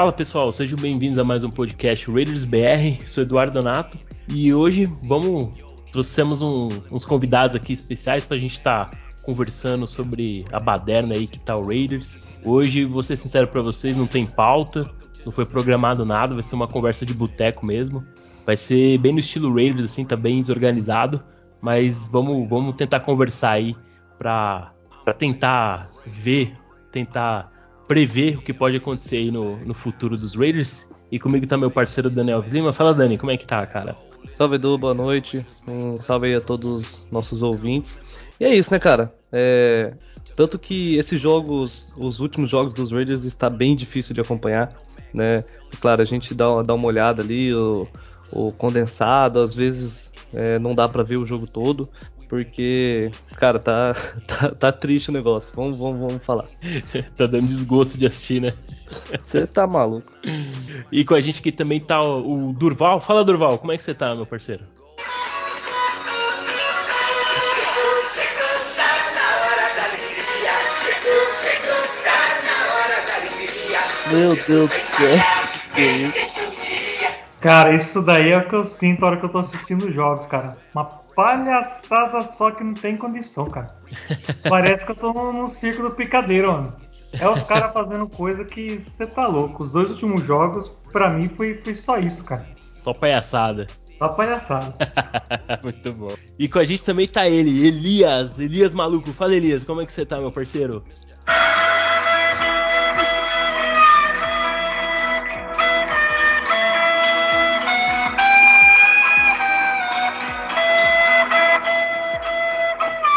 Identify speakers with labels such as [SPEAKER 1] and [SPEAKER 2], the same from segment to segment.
[SPEAKER 1] Fala pessoal, sejam bem-vindos a mais um podcast Raiders BR. Sou Eduardo Donato e hoje vamos trouxemos um, uns convidados aqui especiais para a gente estar tá conversando sobre a baderna aí que tá o Raiders. Hoje, vou ser sincero para vocês, não tem pauta, não foi programado nada, vai ser uma conversa de boteco mesmo. Vai ser bem no estilo Raiders, assim, tá bem desorganizado, mas vamos, vamos tentar conversar aí para tentar ver, tentar prever o que pode acontecer aí no, no futuro dos Raiders. E comigo tá meu parceiro Daniel Lima. Fala, Dani, como é que tá, cara?
[SPEAKER 2] Salve Edu, boa noite. Um salve aí a todos os nossos ouvintes. E é isso, né, cara? É... Tanto que esses jogos, os últimos jogos dos Raiders, está bem difícil de acompanhar, né? Claro, a gente dá, dá uma olhada ali, o, o condensado, às vezes é, não dá para ver o jogo todo, porque, cara, tá, tá, tá, triste o negócio. Vamos, vamos, vamos falar.
[SPEAKER 1] tá dando desgosto de assistir, né?
[SPEAKER 2] Você tá maluco.
[SPEAKER 1] E com a gente aqui também tá o, Durval. Fala, Durval, como é que você tá, meu parceiro?
[SPEAKER 2] Meu Deus do céu. Que?
[SPEAKER 3] Cara, isso daí é o que eu sinto na hora que eu tô assistindo jogos, cara. Uma palhaçada só que não tem condição, cara. Parece que eu tô num, circo do picadeiro, mano. É os caras fazendo coisa que você tá louco. Os dois últimos jogos, pra mim, foi, foi só isso, cara.
[SPEAKER 1] Só palhaçada.
[SPEAKER 3] Só palhaçada.
[SPEAKER 1] Muito bom. E com a gente também tá ele, Elias. Elias maluco. Fala, Elias, como é que você tá, meu parceiro?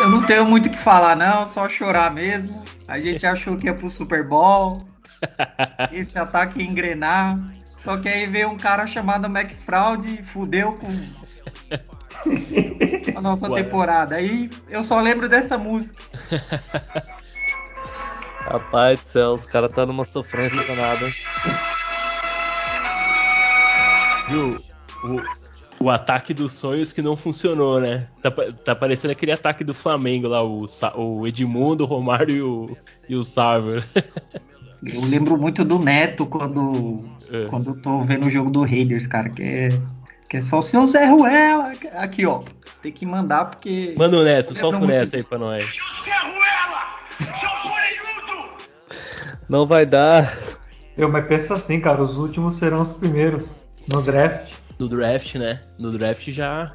[SPEAKER 4] Eu não tenho muito o que falar, não, só chorar mesmo. A gente achou que ia pro Super Bowl. Esse ataque ia engrenar. Só que aí veio um cara chamado McFraud e fudeu com a nossa Ué. temporada. Aí eu só lembro dessa música.
[SPEAKER 2] Rapaz do céu, os caras tá numa sofrência danada.
[SPEAKER 1] Viu? O, o ataque dos sonhos que não funcionou, né? Tá, tá parecendo aquele ataque do Flamengo lá, o, o Edmundo, o Romário e o, e o Sávio.
[SPEAKER 4] Eu lembro muito do Neto quando, é. quando eu tô vendo o jogo do Raiders, cara, que é, que é só o seu Zé Ruela. Aqui, ó. Tem que mandar porque.
[SPEAKER 1] Manda o Neto, solta o Neto aí pra nós. Zé
[SPEAKER 2] Ruela! Não vai dar.
[SPEAKER 3] Eu, mas pensa assim, cara, os últimos serão os primeiros no draft
[SPEAKER 1] no draft, né? No draft já.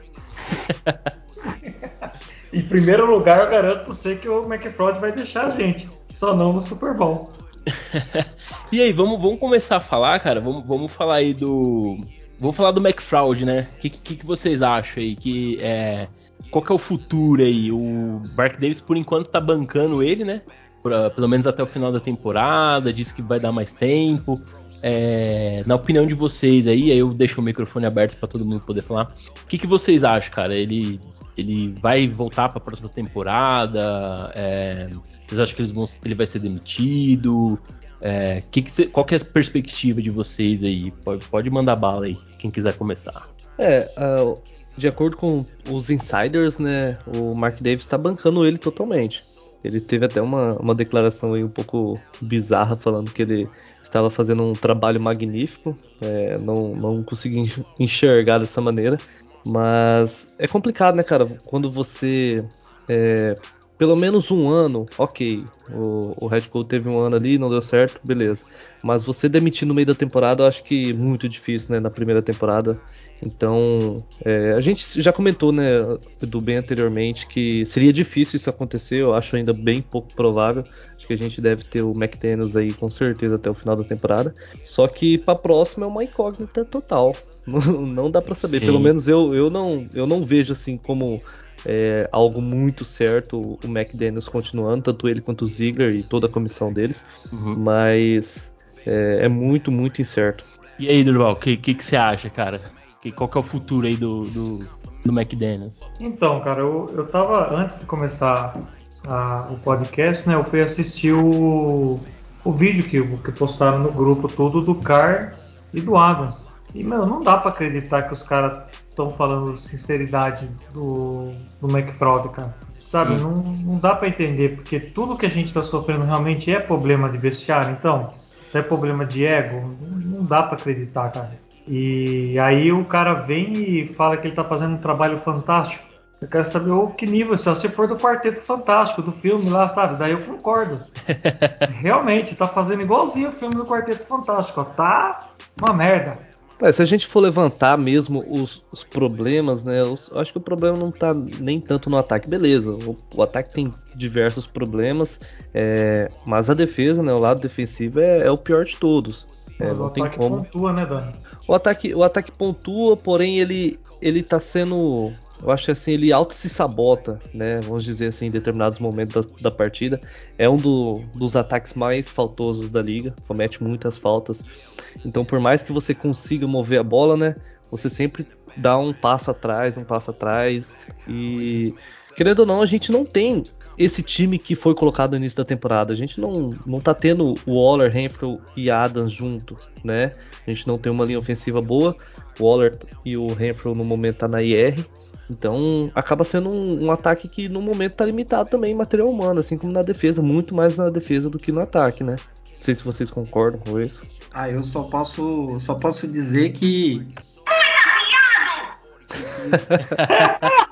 [SPEAKER 3] em primeiro lugar, eu garanto pra você que o McFraud vai deixar a gente. Só não no Super Bowl.
[SPEAKER 1] e aí, vamos, vamos começar a falar, cara? Vamos, vamos falar aí do. Vamos falar do McFraud, né? O que, que, que, vocês acham aí? Que, é... Qual que é o futuro aí? O Mark Davis, por enquanto, tá bancando ele, né? Pra, pelo menos até o final da temporada, disse que vai dar mais tempo. É, na opinião de vocês aí, aí eu deixo o microfone aberto para todo mundo poder falar. O que, que vocês acham, cara? Ele, ele vai voltar para a próxima temporada? É, vocês acham que eles vão, ele vai ser demitido? É, que que cê, qual que é a perspectiva de vocês aí? Pode, pode mandar bala aí, quem quiser começar.
[SPEAKER 2] É, uh, de acordo com os insiders, né, o Mark Davis está bancando ele totalmente. Ele teve até uma, uma declaração aí um pouco bizarra falando que ele estava fazendo um trabalho magnífico. É, não, não consegui enxergar dessa maneira. Mas é complicado, né, cara? Quando você. É, pelo menos um ano, ok. O, o Red Bull teve um ano ali, não deu certo, beleza. Mas você demitir no meio da temporada, eu acho que muito difícil, né? Na primeira temporada. Então, é, a gente já comentou, né, do bem anteriormente, que seria difícil isso acontecer. Eu acho ainda bem pouco provável que a gente deve ter o McDaniels aí com certeza até o final da temporada. Só que para próxima é uma incógnita total. Não, não dá para saber. Sim. Pelo menos eu, eu, não, eu não vejo assim como é, algo muito certo o McDaniels continuando, tanto ele quanto o Ziggler e toda a comissão deles. Uhum. Mas é, é, muito, muito incerto.
[SPEAKER 1] E aí, Durval, o que, que, que, você acha, cara? Que, qual que é o futuro aí do, do, do McDaniels?
[SPEAKER 3] Então, cara, eu, eu tava, antes de começar a, o podcast, né, eu fui assistir o, o vídeo que, que postaram no grupo tudo do Car e do Adams. E, meu, não dá para acreditar que os caras estão falando sinceridade do, do McFraud, cara. Sabe, não, não dá para entender, porque tudo que a gente está sofrendo realmente é problema de vestiário. Então, até problema de ego, não dá para acreditar, cara. E aí o cara vem e fala que ele tá fazendo um trabalho fantástico. Eu quero saber o que nível, se você for do Quarteto Fantástico, do filme lá, sabe? Daí eu concordo. Realmente, tá fazendo igualzinho o filme do Quarteto Fantástico. Ó. Tá uma merda.
[SPEAKER 2] É, se a gente for levantar mesmo os, os problemas, né? Eu acho que o problema não tá nem tanto no ataque. Beleza, o, o ataque tem diversos problemas, é, mas a defesa, né? O lado defensivo é, é o pior de todos. É,
[SPEAKER 3] o ataque como... pontua, né, Dani?
[SPEAKER 2] O ataque, o ataque pontua, porém ele, ele tá sendo eu acho que assim, ele auto se sabota, né? Vamos dizer assim, em determinados momentos da, da partida. É um do, dos ataques mais faltosos da liga, comete muitas faltas. Então, por mais que você consiga mover a bola, né? Você sempre dá um passo atrás, um passo atrás. E querendo ou não, a gente não tem esse time que foi colocado no início da temporada. A gente não, não tá tendo o Waller, Renfrew e Adams junto, né? A gente não tem uma linha ofensiva boa. O Waller e o Renfrew no momento tá na IR. Então acaba sendo um, um, ataque que no momento está limitado também em material humano, assim como na defesa, muito mais na defesa do que no ataque, né? Não sei se vocês concordam com isso.
[SPEAKER 4] Ah, eu só posso, só posso dizer que.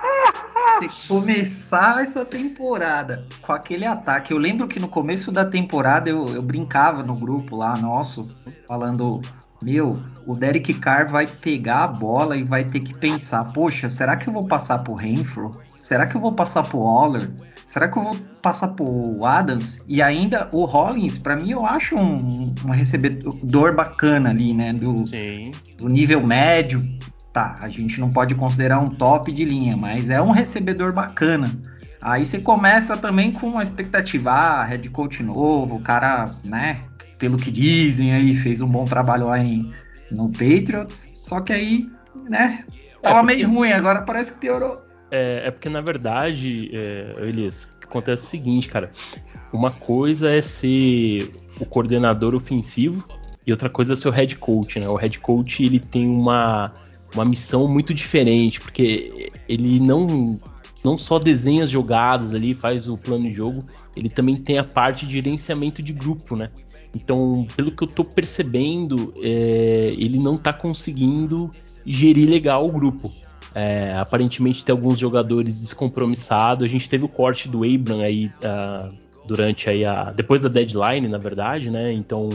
[SPEAKER 4] Se começar essa temporada com aquele ataque, eu lembro que no começo da temporada eu, eu brincava no grupo lá nosso, falando meu, o Derek Carr vai pegar a bola e vai ter que pensar: poxa, será que eu vou passar por Renfro? Será que eu vou passar por Waller? Será que eu vou passar por Adams? E ainda o Hollins, para mim, eu acho um, um recebedor bacana ali, né? Do, do nível médio. Tá, a gente não pode considerar um top de linha, mas é um recebedor bacana. Aí você começa também com uma expectativa, ah, head coach novo, o cara, né, pelo que dizem aí, fez um bom trabalho lá em, no Patriots. Só que aí, né, tava é porque, meio ruim, agora parece que piorou.
[SPEAKER 1] É, é porque na verdade, é, Elias, acontece o seguinte, cara. Uma coisa é ser o coordenador ofensivo e outra coisa é ser o head coach, né? O head coach ele tem uma, uma missão muito diferente, porque ele não não só desenha as jogadas ali, faz o plano de jogo, ele também tem a parte de gerenciamento de grupo, né? Então, pelo que eu tô percebendo, é, ele não tá conseguindo gerir legal o grupo. É, aparentemente tem alguns jogadores descompromissados. A gente teve o corte do Abram aí uh, durante aí a depois da deadline, na verdade, né? Então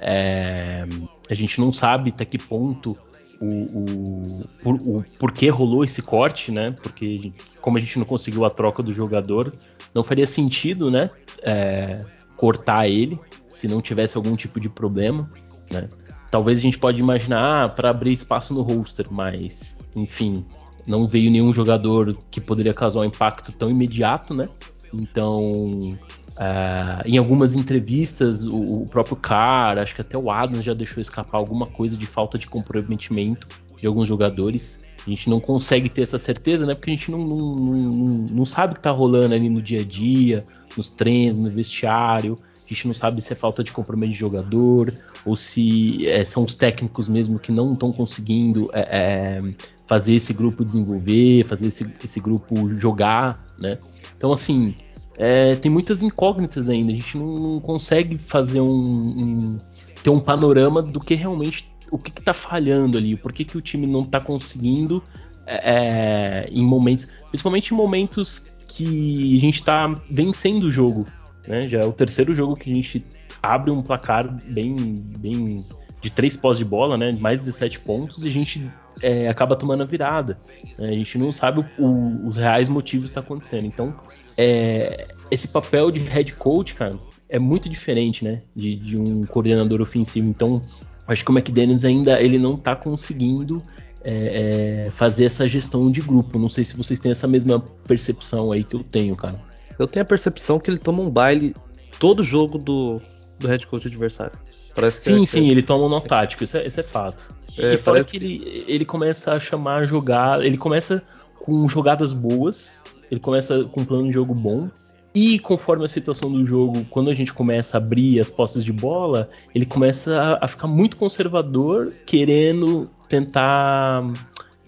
[SPEAKER 1] é, a gente não sabe até que ponto o, o, por, o porquê rolou esse corte, né? Porque como a gente não conseguiu a troca do jogador, não faria sentido, né? É, cortar ele se não tivesse algum tipo de problema, né? Talvez a gente pode imaginar ah, para abrir espaço no roster, mas enfim, não veio nenhum jogador que poderia causar um impacto tão imediato, né? Então, uh, em algumas entrevistas, o, o, próprio Carr, acho que até o Adams já deixou escapar alguma coisa de falta de comprometimento de alguns jogadores. A gente não consegue ter essa certeza, né? Porque a gente não, não, não, não sabe o que tá rolando ali no dia a dia, nos treinos, no vestiário. A gente não sabe se é falta de comprometimento de jogador ou se é, são os técnicos mesmo que não estão conseguindo é, é, fazer esse grupo desenvolver, fazer esse, esse grupo jogar, né? Então, assim, é, tem muitas incógnitas ainda. A gente não, não consegue fazer um, um, ter um panorama do que realmente o que, está falhando ali, por que, que o time não está conseguindo é, em momentos, principalmente em momentos que a gente está vencendo o jogo, né? Já é o terceiro jogo que a gente abre um placar bem, bem de três pós de bola, né? Mais 17 pontos e a gente é, acaba tomando a virada. Né? A gente não sabe o, o, os reais motivos que está acontecendo. Então, é, esse papel de head coach, cara, é muito diferente, né? De, de um coordenador ofensivo. Então, acho que o McDaniels ainda ele não está conseguindo é, é, fazer essa gestão de grupo. Não sei se vocês têm essa mesma percepção aí que eu tenho, cara.
[SPEAKER 2] Eu tenho a percepção que ele toma um baile todo jogo do, do head coach adversário.
[SPEAKER 1] Parece sim, é, sim, é... ele toma um nó tático, isso é, isso é fato. É, e fora que ele, ele começa a chamar jogar, ele começa com jogadas boas, ele começa com um plano de jogo bom, e conforme a situação do jogo, quando a gente começa a abrir as posses de bola, ele começa a, a ficar muito conservador, querendo tentar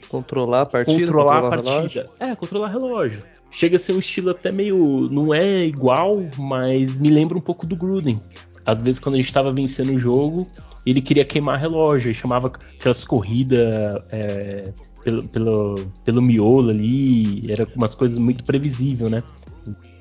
[SPEAKER 2] controlar a partida.
[SPEAKER 1] Controlar, controlar a partida. Relógio. É, controlar relógio chega a ser um estilo até meio. não é igual, mas me lembra um pouco do Gruden. às vezes quando a gente tava vencendo o jogo, ele queria queimar relógio, e chamava aquelas corridas é, pelo, pelo, pelo miolo ali, era umas coisas muito previsível, né?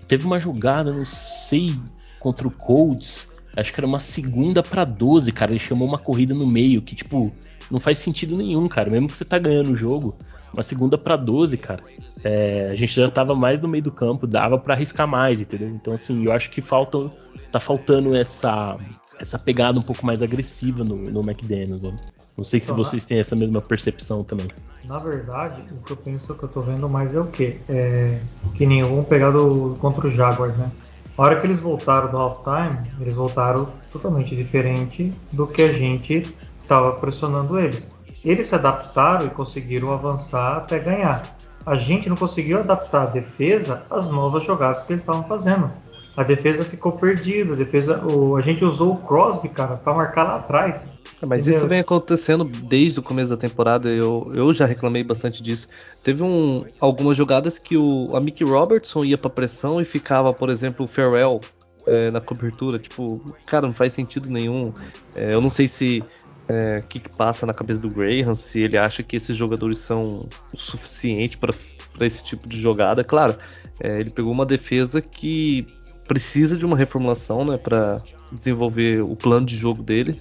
[SPEAKER 1] Teve uma jogada, não sei, contra o Colts, acho que era uma segunda para 12, cara, ele chamou uma corrida no meio que tipo não faz sentido nenhum, cara, mesmo que você tá ganhando o jogo, uma segunda para 12, cara. É, a gente já tava mais no meio do campo, dava para arriscar mais, entendeu? Então assim, eu acho que falta tá faltando essa essa pegada um pouco mais agressiva no, no McDaniels, né? Não sei se vocês têm essa mesma percepção também.
[SPEAKER 3] Na verdade, o que eu penso que eu tô vendo mais é o quê? É, que nem vamos pegar do, contra os Jaguars, né? A hora que eles voltaram do halftime, eles voltaram totalmente diferente do que a gente estava pressionando eles. Eles se adaptaram e conseguiram avançar até ganhar. A gente não conseguiu adaptar a defesa às novas jogadas que eles estavam fazendo. A defesa ficou perdida, a defesa, o, a gente usou o Crosby, cara, para marcar lá atrás.
[SPEAKER 2] É, mas Entendeu? isso vem acontecendo desde o começo da temporada. Eu, eu já reclamei bastante disso. Teve um, algumas jogadas que o a Mickey Robertson ia para pressão e ficava, por exemplo, o Farrell é, na cobertura. Tipo, cara, não faz sentido nenhum. É, eu não sei se é, o que, que, passa na cabeça do Graham, se ele acha que esses jogadores são o suficiente para esse tipo de jogada. Claro, é, ele pegou uma defesa que precisa de uma reformulação, né, para desenvolver o plano de jogo dele.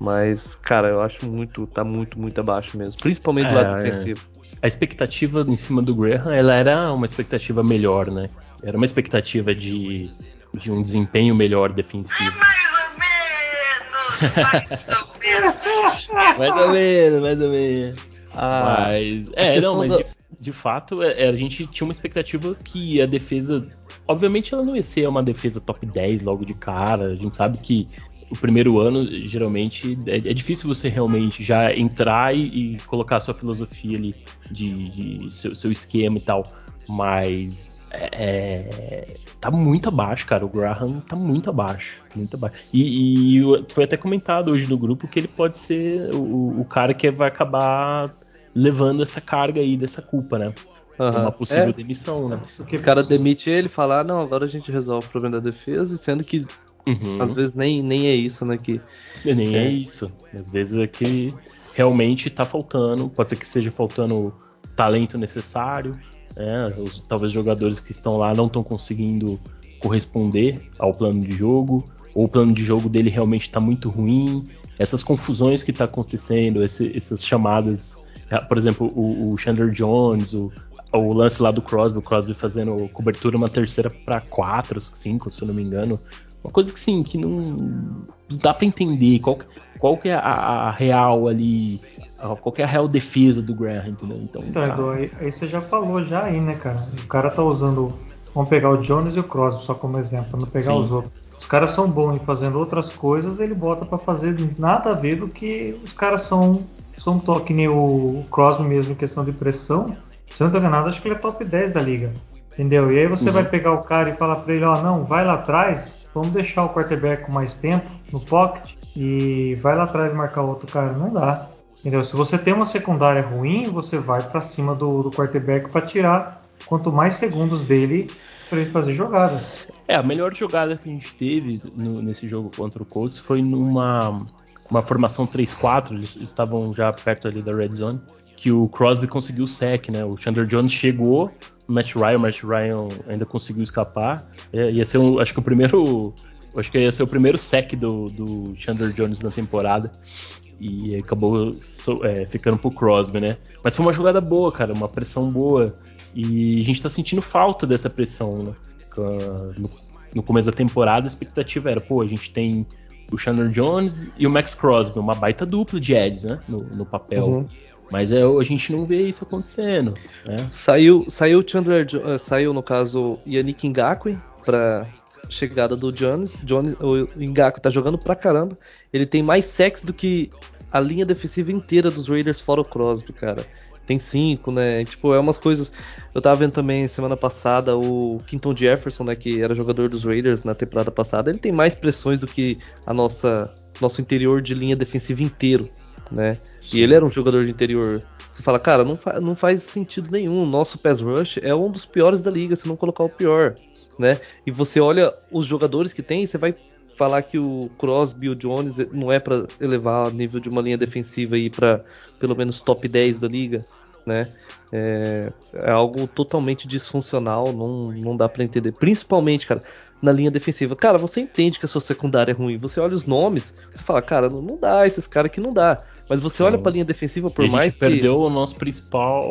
[SPEAKER 2] Mas, cara, eu acho muito, tá muito, muito abaixo mesmo. Principalmente do é, lado defensivo.
[SPEAKER 1] A expectativa em cima do Graham, ela era uma expectativa melhor, né? Era uma expectativa de, de um desempenho melhor defensivo. É mais ou menos, mais ou menos. mais ou menos, Ah, mas, é, não, mas de, de, fato, é, a gente tinha uma expectativa que a defesa Obviamente ela não ia ser uma defesa top 10 logo de cara. A gente sabe que o primeiro ano, geralmente, é, é difícil você realmente já entrar e, e colocar a sua filosofia ali, de, de seu, seu, esquema e tal. Mas é, é, tá muito abaixo, cara. O Graham tá muito abaixo. Muito abaixo. E, e foi até comentado hoje no grupo que ele pode ser o, o cara que vai acabar levando essa carga aí dessa culpa, né? Uhum. Uma possível é. demissão, né?
[SPEAKER 2] Os caras demitem ele e falam, ah, não, agora a gente resolve o problema da defesa, sendo que uhum. às vezes nem, nem é isso, né? Que,
[SPEAKER 1] nem é. é isso. Às vezes é que realmente tá faltando, pode ser que esteja faltando talento necessário, né? Os, talvez jogadores que estão lá não estão conseguindo corresponder ao plano de jogo, ou o plano de jogo dele realmente está muito ruim. Essas confusões que está acontecendo, esse, essas chamadas, por exemplo, o, o Chandler Jones, o, o lance lá do Crosby, o Crosby fazendo cobertura uma terceira para quatro, cinco, se eu não me engano. Uma coisa que sim, que não dá para entender qual, qual que é a, a, real ali, qual é a real defesa do Graham, entendeu?
[SPEAKER 3] Então, então tá. aí, aí, você já falou já aí, né, cara? O cara tá usando, vamos pegar o Jones e o Crosby só como exemplo, pra não pegar sim. os outros. Os caras são bons em fazendo outras coisas, ele bota para fazer nada a ver do que os caras são são que nem o Crosby mesmo em questão de pressão se eu não tô enganado, acho que ele é top 10 da liga. Entendeu? E aí você uhum. vai pegar o cara e falar pra ele, ó, oh, não, vai lá atrás, vamos deixar o quarterback com mais tempo no pocket e vai lá atrás marcar outro cara. Não dá. Entendeu? Se você tem uma secundária ruim, você vai para cima do, do quarterback para tirar quanto mais segundos dele para ele fazer jogada.
[SPEAKER 1] É, a melhor jogada que a gente teve no, nesse jogo contra o Colts foi numa uma formação 3-4, eles estavam já perto ali da red zone que o Crosby conseguiu o sec, né? O Chandler Jones chegou, o Matt Ryan, o Matt Ryan ainda conseguiu escapar. É, ia ser, um, acho que o primeiro, acho que ia ser o primeiro sec do, do Chandler Jones na temporada e acabou so, é, ficando pro Crosby, né? Mas foi uma jogada boa, cara, uma pressão boa e a gente tá sentindo falta dessa pressão, né? No, no começo da temporada a expectativa era, pô, a gente tem o Chandler Jones e o Max Crosby, uma baita dupla de Eds, né? No, no papel. Uhum. Mas é, a gente não vê isso acontecendo. Né?
[SPEAKER 2] Saiu, saiu Chandler, uh, saiu no caso Yannick Ngakwe para chegada do Jones. Jones. O Ngakwe tá jogando pra caramba. Ele tem mais sexo do que a linha defensiva inteira dos Raiders fora o Crosby, cara. Tem cinco, né? Tipo, é umas coisas. Eu tava vendo também semana passada o Quinton Jefferson, né? Que era jogador dos Raiders na temporada passada. Ele tem mais pressões do que a nossa nosso interior de linha defensiva inteiro, né? E ele era um jogador de interior. Você fala, cara, não, fa não faz sentido nenhum. Nosso pass rush é um dos piores da liga, se não colocar o pior, né? E você olha os jogadores que tem, você vai falar que o Crosby e o Jones não é para elevar o nível de uma linha defensiva aí para pelo menos top 10 da liga, né? É, é algo totalmente disfuncional, não, não dá para entender. Principalmente, cara, na linha defensiva. Cara, você entende que a sua secundária é ruim. Você olha os nomes, você fala, cara, não, não dá, esses caras aqui não dá. Mas você olha pra linha defensiva, por mais que.
[SPEAKER 1] perdeu o nosso principal.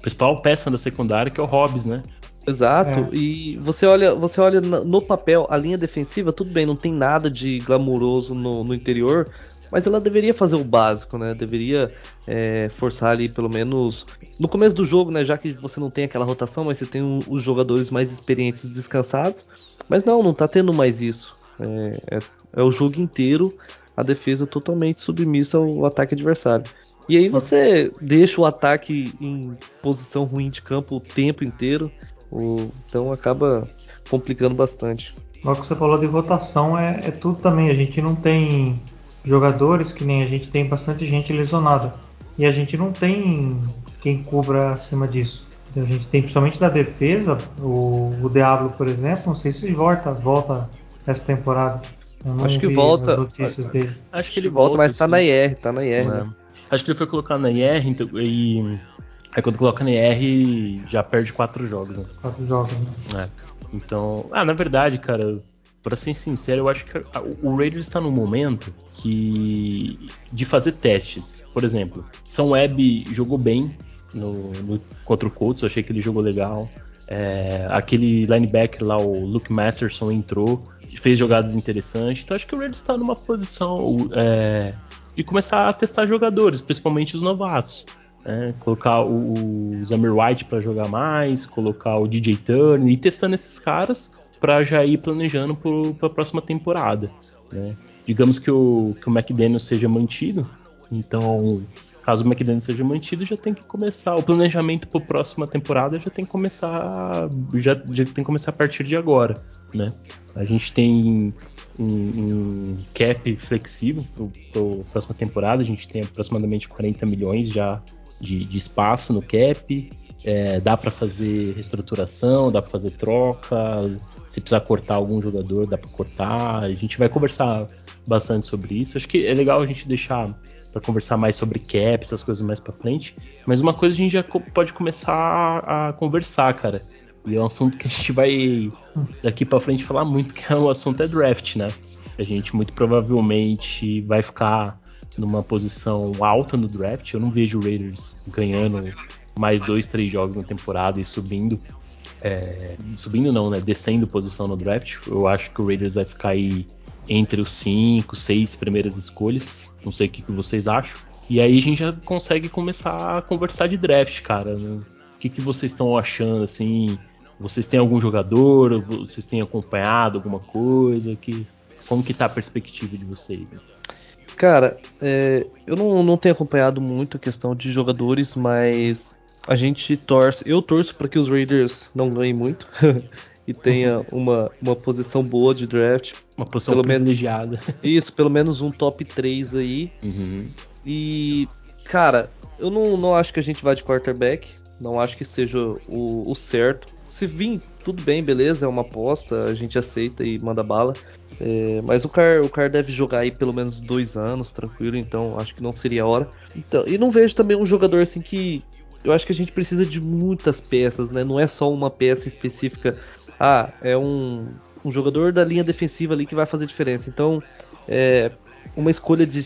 [SPEAKER 1] Principal peça da secundária, que é o Hobbs, né?
[SPEAKER 2] Exato. É. E você olha, você olha no papel, a linha defensiva, tudo bem, não tem nada de glamuroso no, no interior, mas ela deveria fazer o básico, né? Deveria é, forçar ali pelo menos no começo do jogo, né? Já que você não tem aquela rotação, mas você tem um, os jogadores mais experientes descansados. Mas não, não tá tendo mais isso. É, é, é o jogo inteiro a defesa totalmente submissa ao ataque adversário. E aí você deixa o ataque em posição ruim de campo o tempo inteiro. Então acaba complicando bastante.
[SPEAKER 3] O que você falou de votação é, é tudo também. A gente não tem jogadores que nem a gente tem bastante gente lesionada. E a gente não tem quem cubra acima disso. A gente tem principalmente da defesa, o, o Diablo, por exemplo, não sei se volta, volta essa temporada.
[SPEAKER 2] Acho que volta.
[SPEAKER 1] Acho que ele volta,
[SPEAKER 2] mas tá na IR, tá na IR. Né?
[SPEAKER 1] Acho que ele foi colocado na IR então, e. Aí quando coloca na IR já perde quatro jogos, né?
[SPEAKER 3] Quatro jogos,
[SPEAKER 1] né? É. Então. Ah, na verdade, cara, para ser sincero, eu acho que o Raiders está num momento que de fazer testes. Por exemplo, São Web jogou bem no, no, contra o Colts, eu achei que ele jogou legal. É, aquele linebacker lá, o Luke Masterson, entrou, fez jogadas interessantes. Então acho que o Raiders está numa posição é, de começar a testar jogadores, principalmente os novatos. Né? Colocar o, o Zamir White para jogar mais, colocar o DJ Turner e testando esses caras para já ir planejando para a próxima temporada. Né? Digamos que o, que o McDaniel seja mantido, então caso o McDaniel seja mantido, já tem que começar o planejamento para a próxima temporada já tem que começar já, já tem que começar a partir de agora, né? A gente tem um, um cap flexível para a próxima temporada, a gente tem aproximadamente 40 milhões já de, de espaço no cap, é, dá para fazer reestruturação, dá para fazer troca, se precisar cortar algum jogador, dá para cortar. A gente vai conversar bastante sobre isso. Acho que é legal a gente deixar para conversar mais sobre cap, essas coisas mais para frente. Mas uma coisa a gente já pode começar a conversar, cara. E é um assunto que a gente vai daqui para frente falar muito, que é o assunto é draft, né? A gente muito provavelmente vai ficar numa posição alta no draft. Eu não vejo o Raiders ganhando mais dois, três jogos na temporada e subindo é, subindo não, né? Descendo posição no draft. Eu acho que o Raiders vai ficar aí entre os 5, 6 primeiras escolhas. Não sei o que, que, vocês acham. E aí a gente já consegue começar a conversar de draft, cara. Né? O que, que vocês estão achando, assim? Vocês têm algum jogador? Vocês têm acompanhado alguma coisa? Que, como que tá a perspectiva de vocês? Né?
[SPEAKER 2] Cara, é, eu não, não tenho acompanhado muito a questão de jogadores, mas a gente torce, eu torço para que os Raiders não ganhem muito e tenha uma, uma posição boa de draft.
[SPEAKER 1] Uma posição pelo privilegiada. Menos,
[SPEAKER 2] isso, pelo menos um top 3 aí.
[SPEAKER 1] Uhum.
[SPEAKER 2] E, cara, eu não, não acho que a gente vá de quarterback. Não acho que seja o, o certo. Se vir, tudo bem, beleza, é uma aposta, a gente aceita e manda bala. É, mas o Car, o Car deve jogar aí pelo menos dois anos, tranquilo, então acho que não seria a hora. Então, e não vejo também um jogador assim que, eu acho que a gente precisa de muitas peças, né? Não é só uma peça específica. Ah, é um, um jogador da linha defensiva ali que vai fazer diferença. Então, é, uma escolha de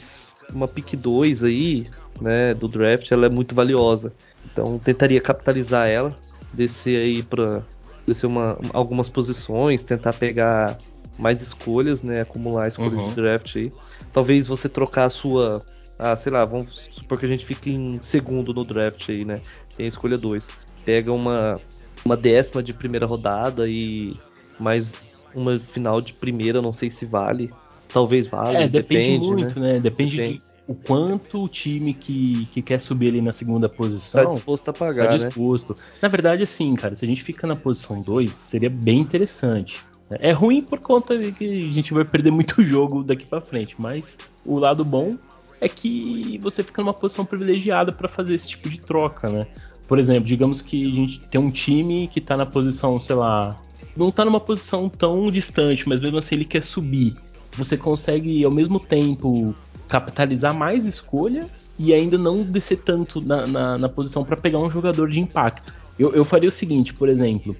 [SPEAKER 2] uma pick 2 aí, né, do draft, ela é muito valiosa. Então, tentaria capitalizar ela, descer aí para descer uma, algumas posições, tentar pegar mais escolhas, né, acumular escolhas uhum. de draft aí. Talvez você trocar a sua ah, sei lá, vamos supor que a gente fique em segundo no draft aí, né? Tem a escolha 2. Pega uma, uma décima de primeira rodada e mais uma final de primeira, não sei se vale. Talvez vale.
[SPEAKER 1] É, depende, depende muito, né? né? Depende, depende, de o quanto o time que, que quer subir ali na segunda posição
[SPEAKER 2] tá disposto a pagar, tá
[SPEAKER 1] né? disposto. Né? Na verdade, assim, cara, se a gente fica na posição 2, seria bem interessante. É ruim por conta de que a gente vai perder muito jogo daqui para frente, mas o lado bom é que você fica numa posição privilegiada para fazer esse tipo de troca, né? Por exemplo, digamos que a gente tem um time que está na posição, sei lá, não tá numa posição tão distante, mas mesmo assim ele quer subir. Você consegue ao mesmo tempo capitalizar mais escolha e ainda não descer tanto na, na, na posição para pegar um jogador de impacto. Eu, eu faria o seguinte, por exemplo,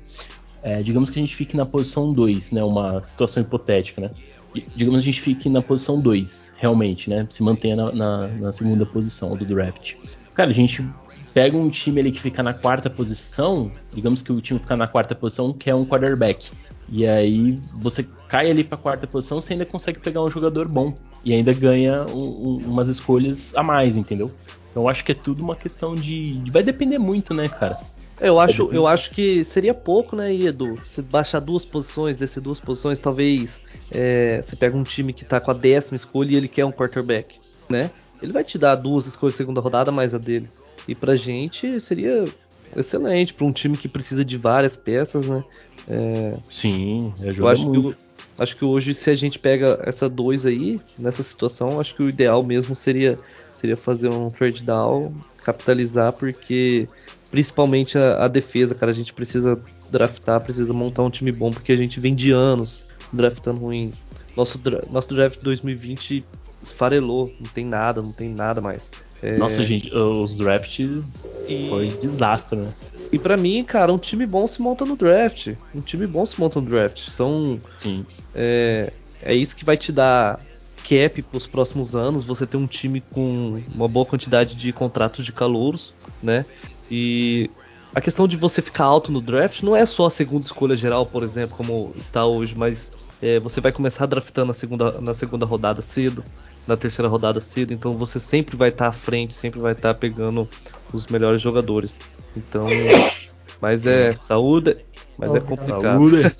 [SPEAKER 1] é, digamos que a gente fique na posição 2, né? Uma situação hipotética, né? Digamos que a gente fique na posição 2, realmente, né? Se mantenha na, na, na, segunda posição do draft. Cara, a gente pega um time ali que fica na quarta posição, digamos que o time fica na quarta posição, que é um quarterback. E aí você cai ali para quarta posição, você ainda consegue pegar um jogador bom e ainda ganha um, um, umas escolhas a mais, entendeu? Então eu acho que é tudo uma questão de, vai depender muito, né, cara?
[SPEAKER 2] Eu acho, eu acho que seria pouco, né, Edu? Você baixar duas posições, descer duas posições, talvez é, você pega um time que tá com a décima escolha e ele quer um quarterback, né? Ele vai te dar duas escolhas de segunda rodada mais a dele. E pra gente seria excelente para um time que precisa de várias peças, né?
[SPEAKER 1] É, Sim,
[SPEAKER 2] ajuda eu acho muito. Que, acho que hoje se a gente pega essa dois aí nessa situação, acho que o ideal mesmo seria seria fazer um third down, capitalizar porque principalmente a, a, defesa, cara. A gente precisa draftar, precisa montar um time bom, porque a gente vem de anos draftando ruim. Nosso, nosso draft 2020 esfarelou, não tem nada, não tem nada mais.
[SPEAKER 1] É... Nossa, gente, os drafts e... foi desastre, né?
[SPEAKER 2] E para mim, cara, um time bom se monta no draft. Um time bom se monta no draft. São.
[SPEAKER 1] Sim.
[SPEAKER 2] É, é isso que vai te dar cap para os próximos anos. Você ter um time com uma boa quantidade de contratos de calouros, né? E a questão de você ficar alto no draft não é só a segunda escolha geral, por exemplo, como está hoje, mas é, você vai começar draftando na segunda, na segunda rodada cedo, na terceira rodada cedo, então você sempre vai estar à frente, sempre vai estar pegando os melhores jogadores. Então, mas é saúde, mas é complicado. Saúde.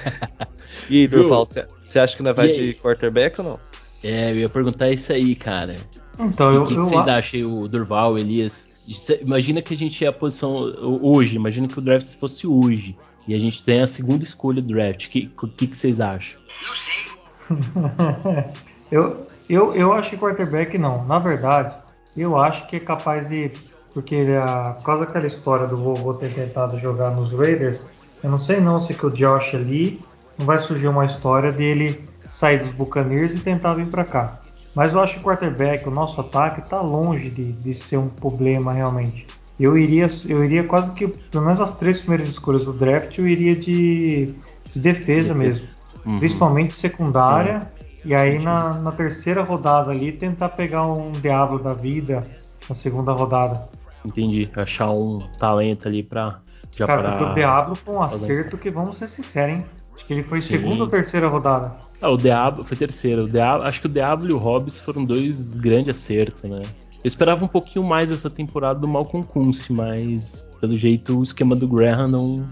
[SPEAKER 2] e Durval, você acha que não vai de quarterback ou não?
[SPEAKER 1] É, eu ia perguntar isso aí, cara. Então, o que, eu, que, que vocês acham, o Durval, Elias? Imagina que a gente é a posição hoje, imagina que o draft fosse hoje. E a gente tem a segunda escolha do draft. O que, que, que, vocês acham?
[SPEAKER 3] Não sei. eu, eu, eu acho que quarterback não. Na verdade, eu acho que é capaz de. Porque a, por causa daquela história do vovô ter tentado jogar nos Raiders, eu não sei não se que o Josh ali não vai surgir uma história dele sair dos Buccaneers e tentar vir para cá. Mas eu acho que o quarterback, o nosso ataque, está longe de, de ser um problema realmente. Eu iria, eu iria quase que, pelo menos as três primeiras escolhas do draft, eu iria de, de defesa, defesa, mesmo. Uhum. Principalmente secundária. E aí na, na, terceira rodada ali tentar pegar um Diablo da vida na segunda rodada.
[SPEAKER 1] Entendi. Achar um talento ali pra.
[SPEAKER 3] Já Cara, pra... o Diablo foi um acerto que vamos ser sinceros, hein? Acho que ele foi Sim. segunda ou terceira rodada.
[SPEAKER 1] Ah, o Diablo foi terceira. O Diablo, acho que o Diablo e o Hobbs foram dois grandes acertos, né? Eu esperava um pouquinho mais essa temporada do Malcolm Kunce, mas pelo jeito o esquema do Graham não,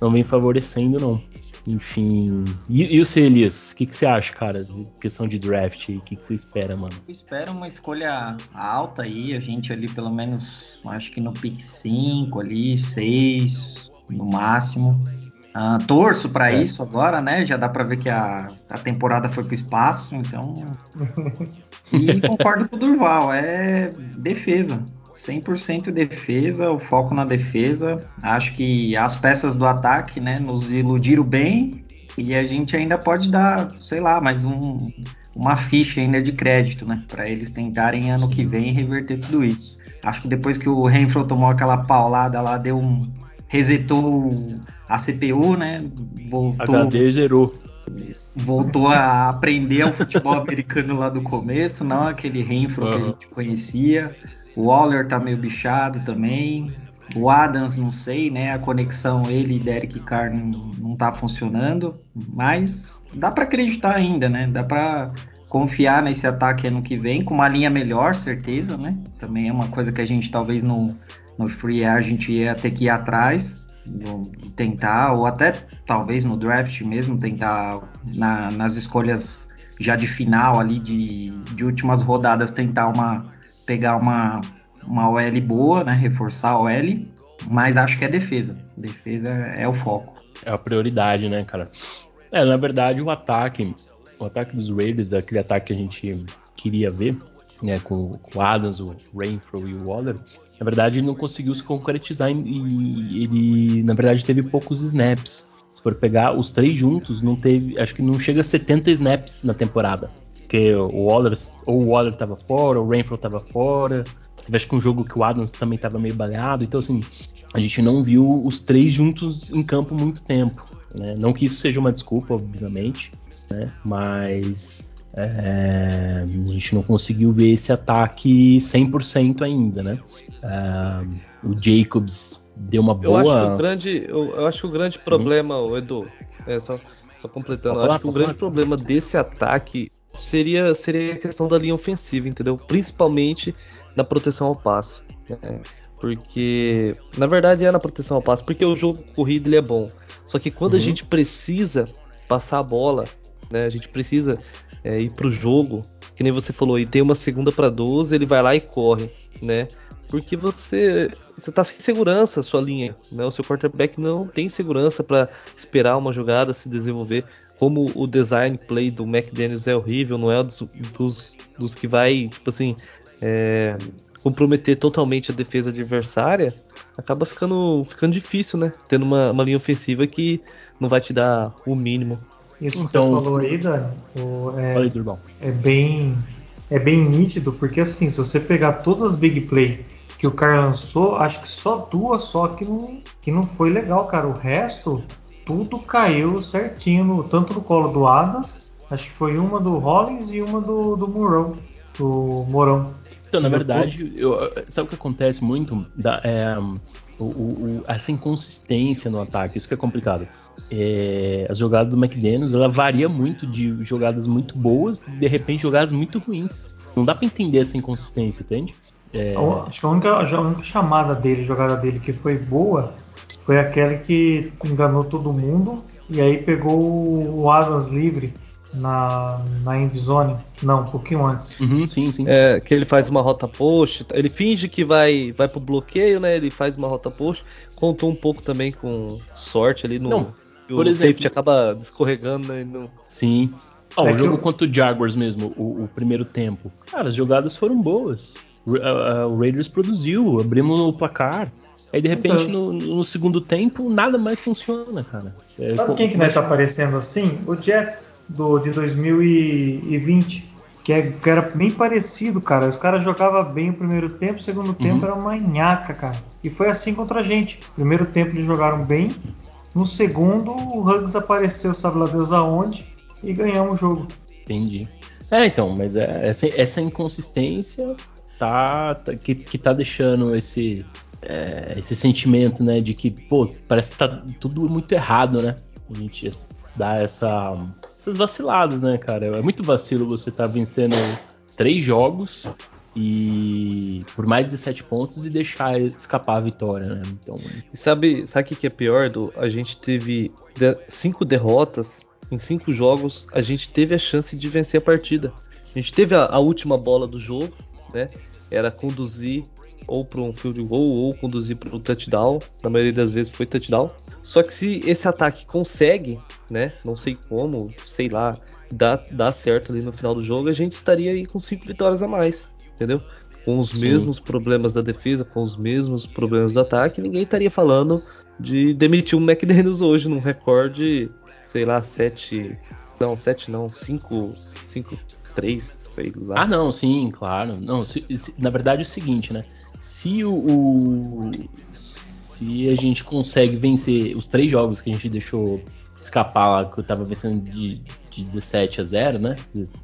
[SPEAKER 1] não vem favorecendo, não. Enfim. E, e o seu Elias? O que, que você acha, cara? Questão de draft, o que, que você espera, mano?
[SPEAKER 4] Eu espero uma escolha alta aí, a gente ali pelo menos, acho que no pick 5 ali, 6 no máximo. Uh, torço para é. isso agora, né? Já dá para ver que a, a temporada foi pro espaço, então. e concordo com o Durval, é defesa. 100% defesa, o foco na defesa. Acho que as peças do ataque, né, nos iludiram bem e a gente ainda pode dar, sei lá, mais um, uma ficha ainda de crédito, né, para eles tentarem ano que vem reverter tudo isso. Acho que depois que o Renfro tomou aquela paulada lá, deu um resetou a CPU, né?
[SPEAKER 1] Voltou, HD zerou.
[SPEAKER 4] Voltou a aprender o futebol americano lá do começo, não aquele Renfro uhum. que a gente conhecia. O Waller tá meio bichado também. O Adams, não sei, né? A conexão ele e Derek Carr não, não tá funcionando. Mas dá para acreditar ainda, né? Dá para confiar nesse ataque ano que vem, com uma linha melhor, certeza, né? Também é uma coisa que a gente talvez no, no Free a gente ia ter que ir atrás tentar, ou até talvez no draft mesmo, tentar na, nas escolhas já de final ali, de, de últimas rodadas, tentar uma pegar uma, uma OL boa, né? Reforçar a OL, mas acho que é defesa. Defesa é o foco.
[SPEAKER 1] É a prioridade, né, cara? É, na verdade, o ataque, o ataque dos Raiders, aquele ataque que a gente queria ver, né, com, com Adams, o Rainfro e o Waller, na verdade ele não conseguiu se concretizar e ele, na verdade, teve poucos snaps. Se for pegar os três juntos, não teve, acho que não chega a 70 snaps na temporada. Porque o Waller, ou o Waller tava fora, o Rainford tava fora. Teve acho que um jogo que o Adams também tava meio baleado. Então, assim, a gente não viu os três juntos em campo muito tempo. Né? Não que isso seja uma desculpa, obviamente, né? mas é, a gente não conseguiu ver esse ataque 100% ainda, né? É, o Jacobs deu uma boa.
[SPEAKER 2] Eu acho que o grande, eu, eu acho que o grande problema, hum. Edu, é só, só completando, eu acho que o grande problema desse ataque seria, seria a questão da linha ofensiva, entendeu? Principalmente na proteção ao passe. Né? Porque, na verdade, é na proteção ao passe, porque o jogo corrido ele é bom. Só que quando uhum. a gente precisa passar a bola, né? A gente precisa é, ir pro jogo, que nem você falou, e tem uma segunda para 12, ele vai lá e corre, né? Porque você você tá sem segurança a sua linha, né? O seu quarterback não tem segurança para esperar uma jogada se desenvolver. Como o design play do McDaniels é horrível, não é dos, dos, dos que vai, tipo assim, é, comprometer totalmente a defesa adversária, acaba ficando, ficando difícil, né? Tendo uma, uma linha ofensiva que não vai te dar o mínimo.
[SPEAKER 3] Isso então, que você falou aí, Dani, é, é, bem, é bem nítido, porque assim, se você pegar todas as big play que o cara lançou, acho que só duas só que não, que não foi legal, cara. O resto, tudo caiu certinho, no, tanto no colo do Adams, acho que foi uma do Rollins e uma do, do Mourão. Do Mourão.
[SPEAKER 1] Então, na verdade, eu, sabe o que acontece muito? Da, é, o, o, essa inconsistência no ataque, isso que é complicado. É, as jogadas do McDaniels, ela varia muito de jogadas muito boas de repente jogadas muito ruins. Não dá para entender essa inconsistência, entende?
[SPEAKER 3] É... Acho que a única, a única chamada dele, jogada dele que foi boa, foi aquela que enganou todo mundo e aí pegou o Adams livre na, na endzone. Não, um pouquinho antes.
[SPEAKER 2] Uhum, sim, sim. É, que ele faz uma rota post, ele finge que vai, vai pro bloqueio, né? Ele faz uma rota post. Contou um pouco também com sorte ali no. Não, por o exemplo, safety acaba descorregando, né? No...
[SPEAKER 1] Sim. Oh, é o jogo eu... contra o Jaguars mesmo, o, o, primeiro tempo. Cara, as jogadas foram boas. O, a, o Raiders produziu, abrimos o placar. Aí de repente então, no, no, segundo tempo nada mais funciona, cara.
[SPEAKER 3] É, Sabe quem que vai estar aparecendo assim? O Jets do, de 2020, que, é, que era bem parecido, cara. Os caras jogavam bem o primeiro tempo, o segundo uhum. tempo era uma nhaca, cara. E foi assim contra a gente. Primeiro tempo eles jogaram bem, no segundo o Hugs apareceu, sabe lá Deus aonde, e ganhamos o jogo.
[SPEAKER 1] Entendi. É, então, mas é, essa, essa inconsistência tá, tá, que, que tá deixando esse, é, esse sentimento, né, de que, pô, parece que tá tudo muito errado, né? A gente dá essa, essas vaciladas, né, cara? É muito vacilo você estar tá vencendo três jogos e por mais de sete pontos e deixar escapar a vitória, né? Então,
[SPEAKER 2] e sabe, sabe o que é pior? Do, a gente teve cinco derrotas em cinco jogos, a gente teve a chance de vencer a partida. A gente teve a, a última bola do jogo, né? Era conduzir ou para um field goal ou conduzir para um touchdown. Na maioria das vezes foi touchdown. Só que se esse ataque consegue, né? Não sei como, sei lá, dá, dá certo ali no final do jogo, a gente estaria aí com cinco vitórias a mais, entendeu? Com os Sim. mesmos problemas da defesa, com os mesmos problemas do ataque, ninguém estaria falando de demitir o McDaniels hoje num recorde, sei lá, 7. Não, 7 não, 5. 5, 3, sei lá.
[SPEAKER 1] Ah, não, sim, claro. Não, se, se, na verdade é o seguinte, né? Se o, o, se a gente consegue vencer os três jogos que a gente deixou escapar lá, que eu tava vencendo de, de 17 a 0, né?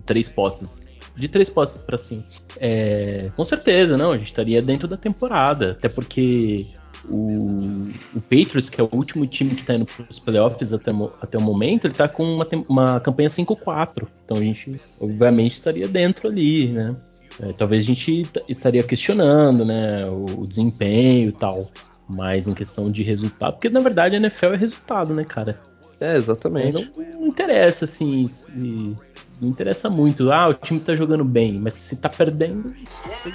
[SPEAKER 1] Três posses. De três posses para cima. É, com certeza, não. A gente estaria dentro da temporada. Até porque o, o Patriots, que é o último time que tá indo pros playoffs até, até o momento, ele tá com uma, uma campanha 5-4. Então a gente, obviamente, estaria dentro ali, né? É, talvez a gente estaria questionando, né, o desempenho e tal. Mas em questão de resultado, porque na verdade a NFL é resultado, né, cara?
[SPEAKER 2] É, exatamente.
[SPEAKER 1] Não, não interessa, assim, se, não interessa muito. Ah, o time tá jogando bem, mas se tá perdendo,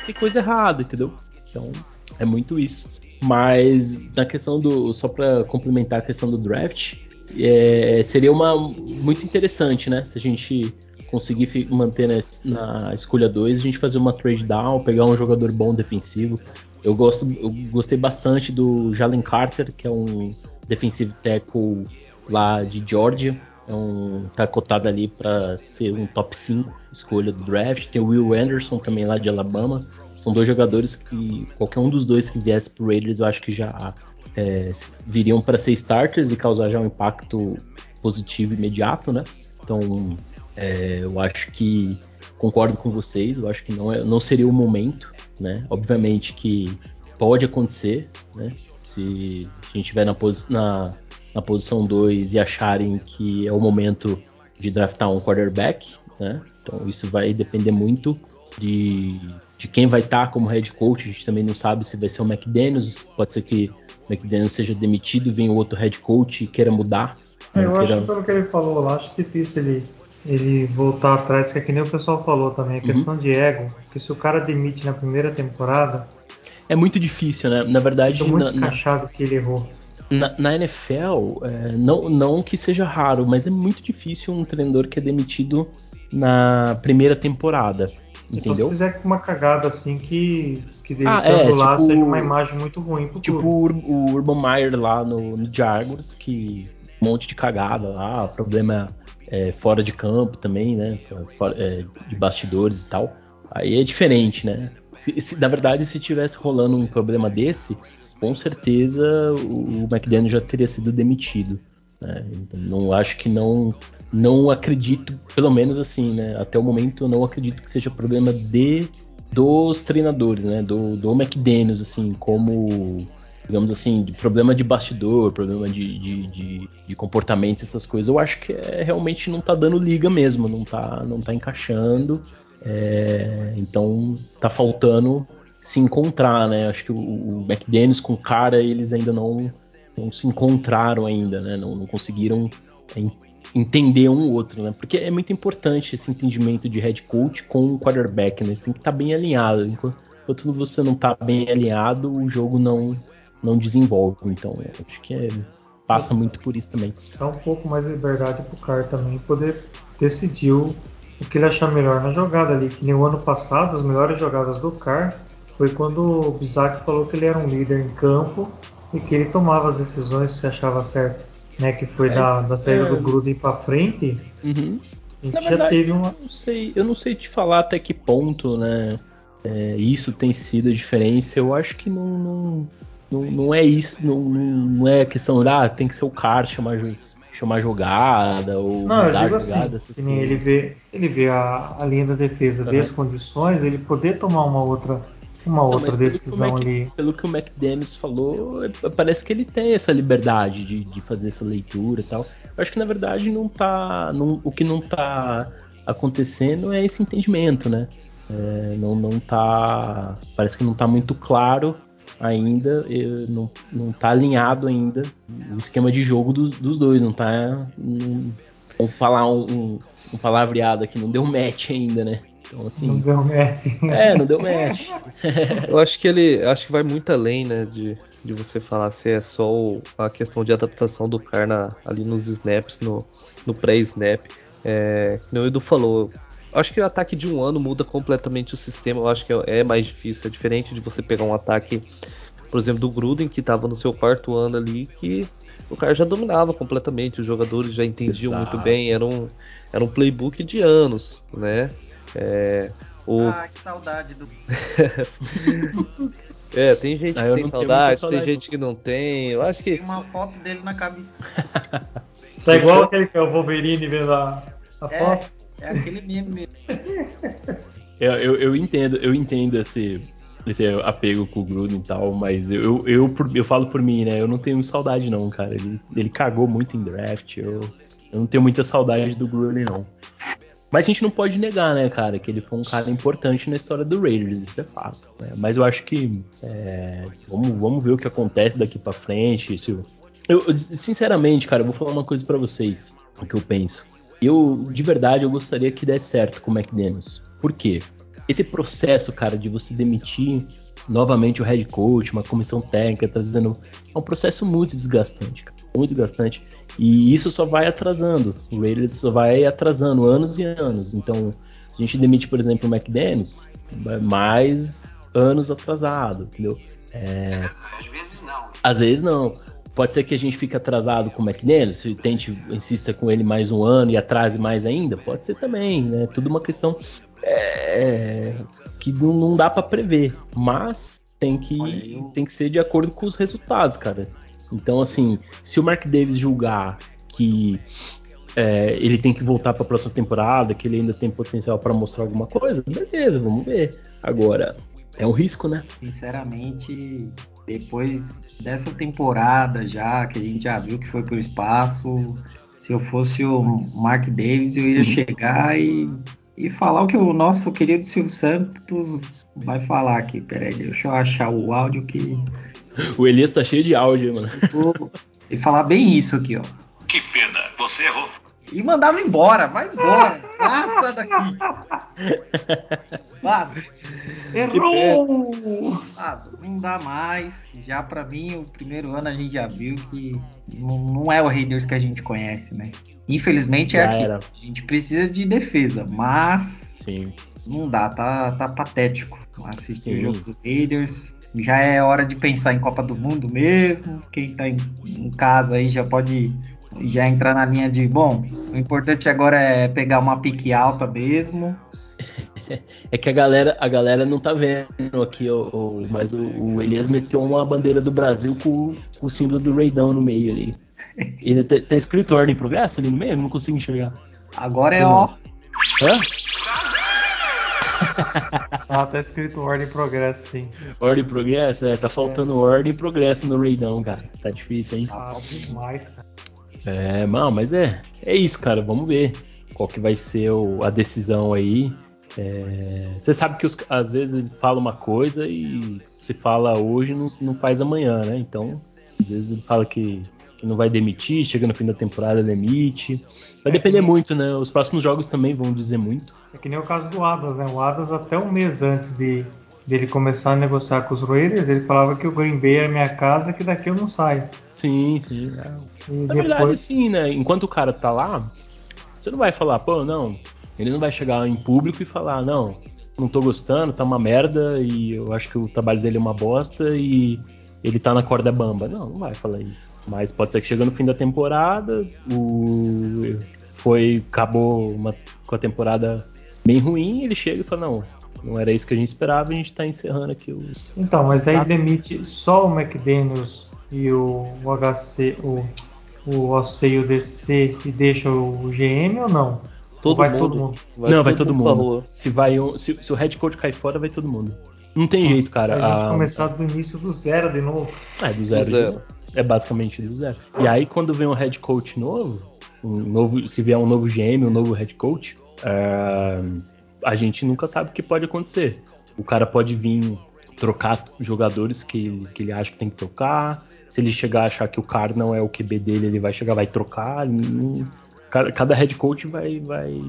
[SPEAKER 1] tem coisa errada, entendeu? Então, é muito isso. Mas na questão do. Só para complementar a questão do draft, é, seria uma muito interessante, né? Se a gente conseguir manter na, na escolha 2, a gente fazer uma trade down, pegar um jogador bom defensivo. Eu, gosto, eu gostei bastante do Jalen Carter, que é um defensive tackle lá de Georgia. É um, tá cotado ali para ser um top 5 escolha do draft. Tem o Will Anderson também lá de Alabama. São dois jogadores que qualquer um dos dois que viesse pro Raiders eu acho que já é, viriam para ser starters e causar já um impacto positivo imediato, né? Então é, eu acho que concordo com vocês. Eu acho que não, é, não seria o momento, né? Obviamente que pode acontecer, né? Se a gente estiver na, posi na, na posição 2 e acharem que é o momento de draftar um quarterback, né? Então isso vai depender muito de, de quem vai estar tá como head coach. A gente também não sabe se vai ser o McDaniels. Pode ser que o McDaniels seja demitido, venha outro head coach e queira mudar.
[SPEAKER 3] É, eu queira... acho que pelo que ele falou lá, acho difícil ele, ele voltar atrás, que é que nem o pessoal falou também, a uhum. questão de ego, que se o cara demite na primeira temporada,
[SPEAKER 1] é muito difícil, né? Na verdade.
[SPEAKER 3] É muito na, que ele errou.
[SPEAKER 1] Na, na NFL, é, não, não que seja raro, mas é muito difícil um treinador que é demitido na primeira temporada. Entendeu?
[SPEAKER 3] se fizer uma cagada assim que, que ele ah, é, lá tipo, seja uma imagem muito ruim pro
[SPEAKER 1] Tipo
[SPEAKER 3] clube.
[SPEAKER 1] o, Urban Meyer lá no, no Jaguars, que um monte de cagada lá, problema é, fora de campo também, né? Fora, é, de bastidores e tal. Aí é diferente, né? Se, se, na verdade, se tivesse rolando um problema desse, com certeza o, o McDaniel já teria sido demitido. Né? Não acho que não não acredito, pelo menos assim, né? Até o momento eu não acredito que seja problema de dos treinadores, né? Do, do McDaniels, assim, como digamos assim, de problema de bastidor, problema de, de, de, de, comportamento, essas coisas, eu acho que é, realmente não tá dando liga mesmo, não tá, não tá encaixando. É, então tá faltando se encontrar, né? Acho que o, o McDaniels com o cara eles ainda não, não se encontraram ainda, né? Não, não conseguiram entender um outro, né? Porque é muito importante esse entendimento de head coach com o quarterback, né? Tem que estar tá bem alinhado. Enquanto você não está bem alinhado, o jogo não não desenvolve. Então, acho que é, passa muito por isso também.
[SPEAKER 3] Dá um pouco mais de liberdade pro cara também poder decidir o que ele achar melhor na jogada ali. Que nem o ano passado, as melhores jogadas do Car foi quando o Bizac falou que ele era um líder em campo e que ele tomava as decisões se achava certo. Né, que foi é, da, da saída é... do Gruden para frente.
[SPEAKER 1] Uhum. A gente Na já verdade, teve uma. Eu não, sei, eu não sei te falar até que ponto, né? É, isso tem sido a diferença. Eu acho que não, não, não, não é isso, não, não é questão de ah, tem que ser o cara chamar chamar jogada ou
[SPEAKER 3] não, mudar eu jogada. Assim, ele vê, ele vê a, a linha da defesa, uhum. as condições, ele poder tomar uma outra uma outra decisão
[SPEAKER 1] Mac,
[SPEAKER 3] ali.
[SPEAKER 1] Pelo que o McDaniels falou, é, parece que ele tem essa liberdade de, de fazer essa leitura e tal. Eu acho que na verdade não tá. Não, o que não tá acontecendo é esse entendimento, né? É, não, não tá. Parece que não tá muito claro ainda não, não tá alinhado ainda o esquema de jogo dos, dos dois, não tá. Não, vamos falar um, um, um, palavreado aqui, não deu match ainda, né?
[SPEAKER 3] Então, assim, não deu match.
[SPEAKER 1] É, não deu match.
[SPEAKER 2] Eu acho que ele. Acho que vai muito além, né? De, de você falar se é só o, a questão de adaptação do Karna ali nos snaps, no, no pré-snap. É, como o Edu falou, acho que o ataque de um ano muda completamente o sistema. Eu acho que é, é mais difícil. É diferente de você pegar um ataque, por exemplo, do Gruden, que estava no seu quarto ano ali, que o cara já dominava completamente. Os jogadores já entendiam Exato. muito bem. Era um, era um playbook de anos, né?
[SPEAKER 4] É, o... Ah, que saudade do.
[SPEAKER 2] é, tem gente ah, que tem saudade, saudade, tem gente que não tem. Eu acho que.
[SPEAKER 4] Tem uma foto dele na cabeça.
[SPEAKER 3] tá igual aquele que é o Wolverine vendo a, a é. foto.
[SPEAKER 4] É aquele meme mesmo.
[SPEAKER 1] eu, eu, eu, entendo, eu entendo esse, esse apego com o Gruden e tal, mas eu, eu, eu, eu falo por mim, né? Eu não tenho saudade, não, cara. Ele, ele cagou muito em draft. Eu, eu não tenho muita saudade do Gruden, não. Mas a gente não pode negar, né, cara, que ele foi um cara importante na história do Raiders, isso é fato. Né? Mas eu acho que é, vamos, vamos ver o que acontece daqui para frente. Se eu, eu, sinceramente, cara, eu vou falar uma coisa para vocês, o que eu penso. Eu, de verdade, eu gostaria que desse certo com o McDaniels. Por quê? Esse processo, cara, de você demitir novamente o head coach, uma comissão técnica, trazendo. É um processo muito desgastante, cara, muito desgastante. E isso só vai atrasando. O Raiders só vai atrasando anos e anos. Então, se a gente demite, por exemplo, o McDaniels, mais anos atrasado, entendeu? É... Às vezes não. Às vezes não Pode ser que a gente fique atrasado com o McDaniels, se tente, insista com ele mais um ano e atrase mais ainda. Pode ser também, né? Tudo uma questão é, que não, não dá para prever. Mas tem que, tem que ser de acordo com os resultados, cara. Então, assim, se o Mark Davis julgar que é, ele tem que voltar para a próxima temporada, que ele ainda tem potencial para mostrar alguma coisa, beleza, vamos ver. Agora, é um risco, né?
[SPEAKER 4] Sinceramente, depois dessa temporada já, que a gente já viu que foi pro espaço, se eu fosse o Mark Davis, eu ia uhum. chegar e, e falar o que o nosso querido Silvio Santos vai falar aqui. Peraí, deixa eu achar o áudio que.
[SPEAKER 1] O Elias tá cheio de áudio, mano.
[SPEAKER 4] E falar bem isso aqui, ó.
[SPEAKER 5] Que pena, você errou.
[SPEAKER 4] E mandava embora, vai embora, passa daqui. Vaza. Errou! Vaza, não dá mais. Já para mim, o primeiro ano a gente já viu que não, é o Raiders que a gente conhece, né? Infelizmente é aqui. A gente precisa de defesa, mas
[SPEAKER 1] Sim.
[SPEAKER 4] não dá, tá, tá patético. Assistir o jogo do Raiders. Já é hora de pensar em Copa do Mundo mesmo. Quem tá em, em casa aí já pode já entrar na linha de, bom, o importante agora é pegar uma pique alta mesmo.
[SPEAKER 1] É que a galera, a galera não tá vendo aqui, ó, ó, mas o, o, Elias meteu uma bandeira do Brasil com, com o símbolo do Raidão no meio ali. Ele tá, tá, escrito ordem e progresso ali no meio? Eu não consigo enxergar.
[SPEAKER 4] Agora é ó. Hã?
[SPEAKER 3] Ah, tá escrito ordem e progresso, sim.
[SPEAKER 1] Ordem e progresso? É, tá faltando é. ordem e progresso no Raidão, cara. Tá difícil, hein?
[SPEAKER 3] Ah, demais, cara.
[SPEAKER 1] É, não, mas é, é isso, cara. Vamos ver qual que vai ser o, a decisão aí. É, você sabe que os, às vezes ele fala uma coisa e se fala hoje não, não faz amanhã, né? Então, às vezes ele fala que, que não vai demitir, chega no fim da temporada demite. Vai é depender muito, né? Os próximos jogos também vão dizer muito.
[SPEAKER 3] É que nem o caso do Adams, né? O Adams até um mês antes de dele começar a negociar com os Raiders, ele falava que o Green Bay é minha casa, que daqui eu não saio.
[SPEAKER 1] Sim, sim. É. Na depois... verdade, sim, né? Enquanto o cara tá lá, você não vai falar, pô, não. Ele não vai chegar em público e falar, não, não tô gostando, tá uma merda e eu acho que o trabalho dele é uma bosta e ele tá na corda bamba. Não, não vai falar isso. Mas pode ser que chegando no fim da temporada, o foi acabou uma, com a temporada bem ruim, ele chega e fala, não, não era isso que a gente esperava, a gente tá encerrando aqui o.
[SPEAKER 3] Então, mas daí demite só o McDaniels e o HC, o, o OC e o DC e deixa o GM ou não?
[SPEAKER 1] Todo ou vai mundo. todo mundo? Vai não, todo vai todo mundo. mundo. Se, vai um, se, se, o head coach cair fora, vai todo mundo. Não tem Nossa, jeito, cara.
[SPEAKER 3] A gente a... começar do início do zero de novo.
[SPEAKER 1] É, do zero. Do zero. É basicamente do zero. E aí, quando vem um head coach novo, um novo se vier um novo GM, um novo head coach, uh, a gente nunca sabe o que pode acontecer. O cara pode vir trocar jogadores que, que ele acha que tem que trocar, se ele chegar a achar que o cara não é o QB dele, ele vai chegar, vai trocar. cada head coach vai, vai,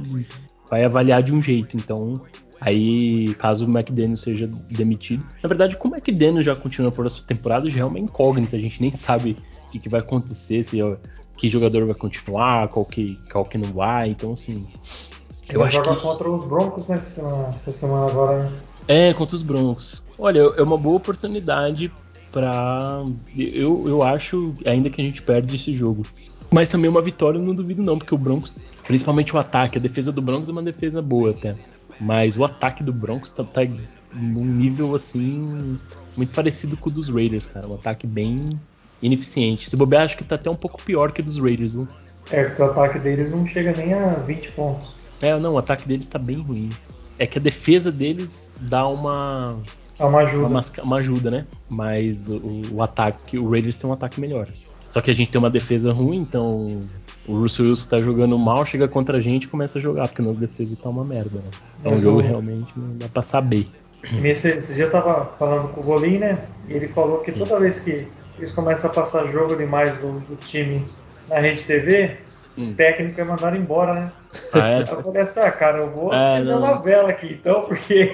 [SPEAKER 1] vai avaliar de um jeito. Então, aí, caso o McDaniel seja demitido. Na verdade, como é que Daniel já continua por essa temporada já é uma incógnita. A gente nem sabe o que, que vai acontecer, se que jogador vai continuar, qual que, qual que não vai. Então, assim.
[SPEAKER 3] Eu Ele acho joga que... contra os Broncos nessa, nessa semana agora, né?
[SPEAKER 1] É, contra os Broncos. Olha, é uma boa oportunidade para eu, eu acho ainda que a gente perde esse jogo. Mas também uma vitória eu não duvido não, porque o Broncos, principalmente o ataque, a defesa do Broncos é uma defesa boa até. Mas o ataque do Broncos tá, tá num nível assim muito parecido com o dos Raiders, cara, um ataque bem ineficiente. Se bobear, acho que tá até um pouco pior que o dos Raiders, viu?
[SPEAKER 3] É, porque o ataque deles não chega nem a 20 pontos.
[SPEAKER 1] É, não, o ataque deles tá bem ruim. É que a defesa deles dá uma
[SPEAKER 3] é uma ajuda.
[SPEAKER 1] Uma, uma ajuda, né? Mas o, o, ataque, o Raiders tem um ataque melhor. Só que a gente tem uma defesa ruim, então o Russell Wilson tá jogando mal, chega contra a gente e começa a jogar, porque nossa defesa tá uma merda, né? É um jogo realmente não dá pra saber.
[SPEAKER 3] Esse, esse dia eu tava falando com o Golim, né? E ele falou que toda vez que eles começam a passar jogo demais do, do time na rede TV, hum. o técnico é mandado embora, né? Ah, é? Eu falei assim, ah, cara, eu vou é, acender uma vela aqui então, porque.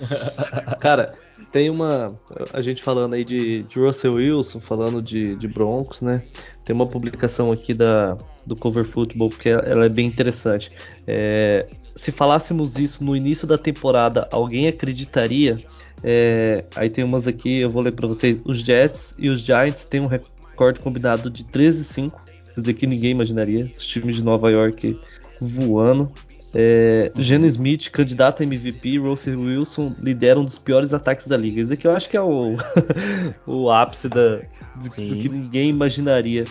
[SPEAKER 2] cara, tem uma. A gente falando aí de, de Russell Wilson, falando de, de Broncos, né? Tem uma publicação aqui da, do Cover Football, que ela é bem interessante. É, se falássemos isso no início da temporada, alguém acreditaria? É, aí tem umas aqui, eu vou ler para vocês. Os Jets e os Giants têm um recorde combinado de 13-5. Isso daqui ninguém imaginaria. Os times de Nova York voando. É, Geno Smith, candidato a MVP, Russell Wilson lidera um dos piores ataques da liga. Isso daqui eu acho que é o, o ápice da, do, do que ninguém imaginaria.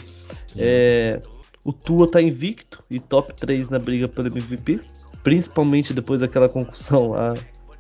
[SPEAKER 2] É, o Tua tá invicto e top 3 na briga pelo MVP, principalmente depois daquela concussão lá.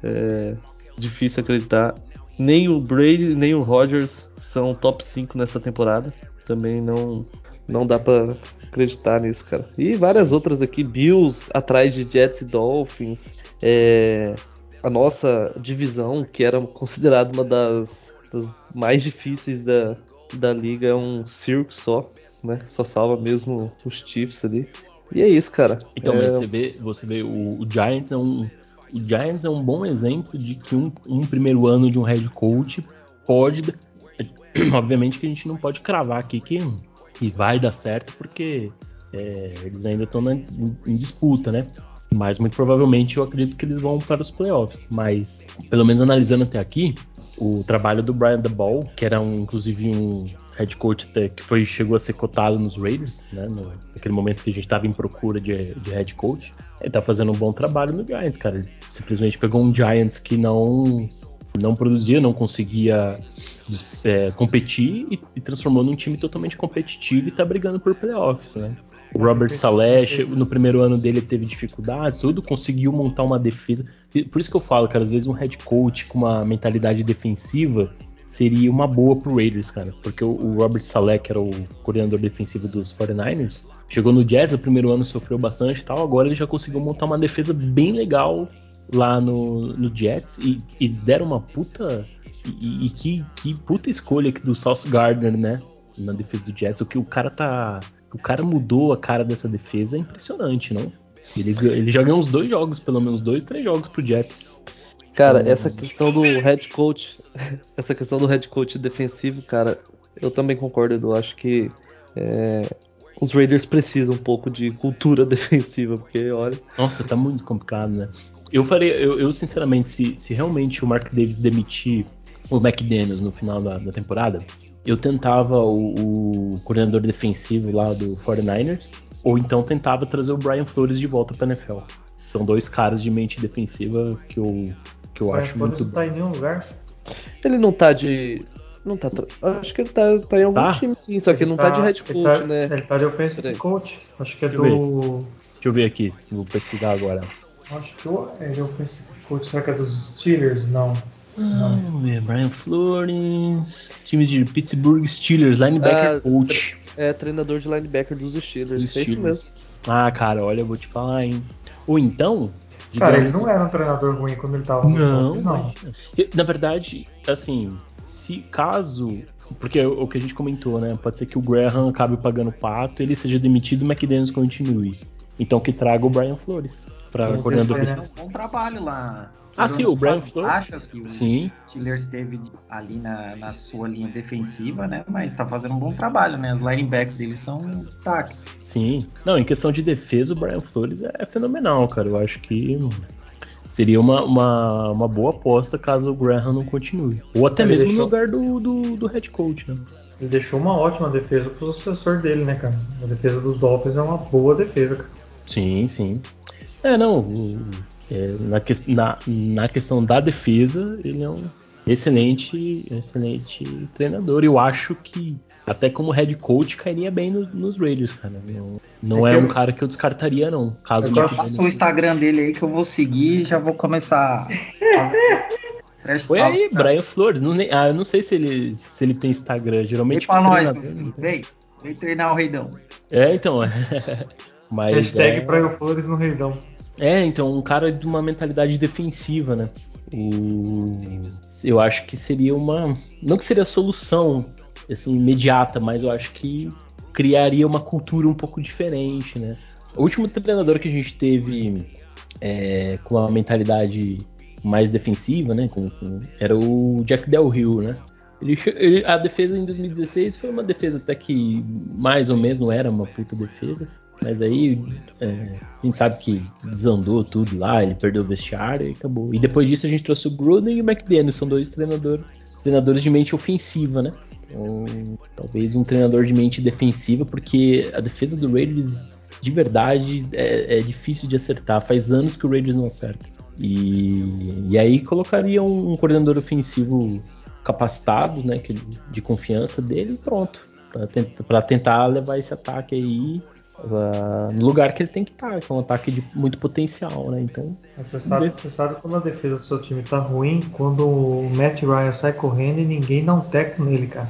[SPEAKER 2] É, difícil acreditar. Nem o Brady, nem o Rodgers são top 5 nessa temporada. Também não, não dá para acreditar nisso, cara. E várias outras aqui, Bills atrás de Jets e Dolphins. É, a nossa divisão, que era considerada uma das, das, mais difíceis da, da liga, é um circo só, né? Só salva mesmo os Chiefs ali. E é isso, cara.
[SPEAKER 1] Então,
[SPEAKER 2] é...
[SPEAKER 1] você vê, você vê o, o Giants é um o Giants é um bom exemplo de que um, um primeiro ano de um head coach pode. Obviamente que a gente não pode cravar aqui que, que vai dar certo, porque é, eles ainda estão em, em disputa, né? Mas muito provavelmente eu acredito que eles vão para os playoffs. Mas, pelo menos analisando até aqui, o trabalho do Brian DeBall, que era um, inclusive um head coach até que foi, chegou a ser cotado nos Raiders, né? No, naquele momento que a gente estava em procura de, de head coach. Ele tá fazendo um bom trabalho no Giants, cara. Ele simplesmente pegou um Giants que não não produzia, não conseguia é, competir e, e, transformou num time totalmente competitivo e tá brigando por playoffs, né? O Robert Saleh, no primeiro ano dele teve dificuldades, tudo, conseguiu montar uma defesa. Por isso que eu falo, cara, às vezes um head coach com uma mentalidade defensiva seria uma boa pro Raiders, cara. Porque o, o Robert Saleh, que era o coordenador defensivo dos 49ers, chegou no Jazz, o primeiro ano sofreu bastante e tal, agora ele já conseguiu montar uma defesa bem legal lá no, no Jets e eles deram uma puta. E, e que, que puta escolha aqui do South Gardner, né? Na defesa do Jets. O que o cara tá. O cara mudou a cara dessa defesa é impressionante, não? Ele, ele já ganhou uns dois jogos, pelo menos dois, três jogos pro Jets.
[SPEAKER 2] Cara, então, essa questão do head coach, essa questão do head coach defensivo, cara, eu também concordo, eu acho que é, os Raiders precisam um pouco de cultura defensiva, porque olha.
[SPEAKER 1] Nossa, tá muito complicado, né? Eu faria, eu, eu sinceramente, se, se realmente o Mark Davis demitir o McDaniels no final da, da temporada, eu tentava o, o, coordenador defensivo lá do 49ers, ou então tentava trazer o Brian Flores de volta pra NFL. São dois caras de mente defensiva que eu, que eu acho muito
[SPEAKER 3] bom. Tá em nenhum lugar?
[SPEAKER 2] Ele não tá de. Não tá. Acho que ele tá, tá em algum tá? time sim, só que ele não tá, tá de head coach,
[SPEAKER 3] tá,
[SPEAKER 2] né?
[SPEAKER 3] Ele tá de offensive coach. Acho que é
[SPEAKER 1] Deixa
[SPEAKER 3] do.
[SPEAKER 1] Deixa eu ver aqui, vou pesquisar agora.
[SPEAKER 3] Acho que é de offensive coach. Será que é dos Steelers? Não.
[SPEAKER 1] Não, não. Brian Flores. Times de Pittsburgh Steelers, linebacker ah, coach.
[SPEAKER 2] É, treinador de linebacker dos Steelers. Dos é isso mesmo.
[SPEAKER 1] Ah, cara, olha, eu vou te falar, hein. Ou então,
[SPEAKER 3] Cara, ele não era um treinador ruim quando ele tava
[SPEAKER 1] no Não, não. Na verdade, assim, se caso. Porque é o que a gente comentou, né? Pode ser que o Graham acabe pagando pato, ele seja demitido e o McDaniels continue. Então que traga o Brian Flores para coordenador.
[SPEAKER 4] Ele um bom trabalho lá.
[SPEAKER 1] Ah, sim, o Brian Flores.
[SPEAKER 4] Achas que o sim. Steelers teve ali na, na sua linha defensiva, né? Mas tá fazendo um bom trabalho, né? Os linebacks deles são um destaque.
[SPEAKER 1] Sim. Não, em questão de defesa, o Brian Flores é fenomenal, cara. Eu acho que seria uma, uma, uma boa aposta caso o Graham não continue. Ou até Ele mesmo deixou... no lugar do, do, do head coach, né?
[SPEAKER 3] Ele deixou uma ótima defesa pro sucessor dele, né, cara? A defesa dos Dolphins é uma boa defesa, cara.
[SPEAKER 1] Sim, sim. É, não. É, na, que, na, na questão da defesa, ele é um excelente, excelente treinador. Eu acho que até como head coach cairia bem no, nos Raiders, cara. Não, não é, é um eu... cara que eu descartaria, não. Caso
[SPEAKER 4] eu passa o Instagram dele aí que eu vou seguir e já vou começar.
[SPEAKER 1] Foi aí, Brian Flores. Não, ah, eu não sei se ele, se ele tem Instagram. Geralmente.
[SPEAKER 4] Vem pra nós, vem. Vem treinar o Reidão.
[SPEAKER 1] É, então. Mas,
[SPEAKER 3] Hashtag
[SPEAKER 1] é...
[SPEAKER 3] Brian Flores no Reidão.
[SPEAKER 1] É, então, um cara de uma mentalidade defensiva, né? O... Eu acho que seria uma. Não que seria a solução assim, imediata, mas eu acho que criaria uma cultura um pouco diferente, né? O último treinador que a gente teve é, com uma mentalidade mais defensiva, né? Com, com, era o Jack Del Rio, né? Ele, ele, a defesa em 2016 foi uma defesa até que mais ou menos era uma puta defesa. Mas aí é, a gente sabe que desandou tudo lá, ele perdeu o vestiário e acabou. E depois disso a gente trouxe o Gruden e o McDaniel, são dois treinadores, treinadores de mente ofensiva, né? Então, talvez um treinador de mente defensiva, porque a defesa do Raiders de verdade é, é difícil de acertar. Faz anos que o Raiders não acerta. E, e aí colocaria um, um coordenador ofensivo capacitado, né, que, de confiança dele pronto. Para tentar levar esse ataque aí uh, no lugar que ele tem que estar, que é um ataque de muito potencial, né? Então.
[SPEAKER 3] Você sabe, você sabe quando a defesa do seu time tá ruim, quando o Matt Ryan sai correndo e ninguém dá um teco nele, cara.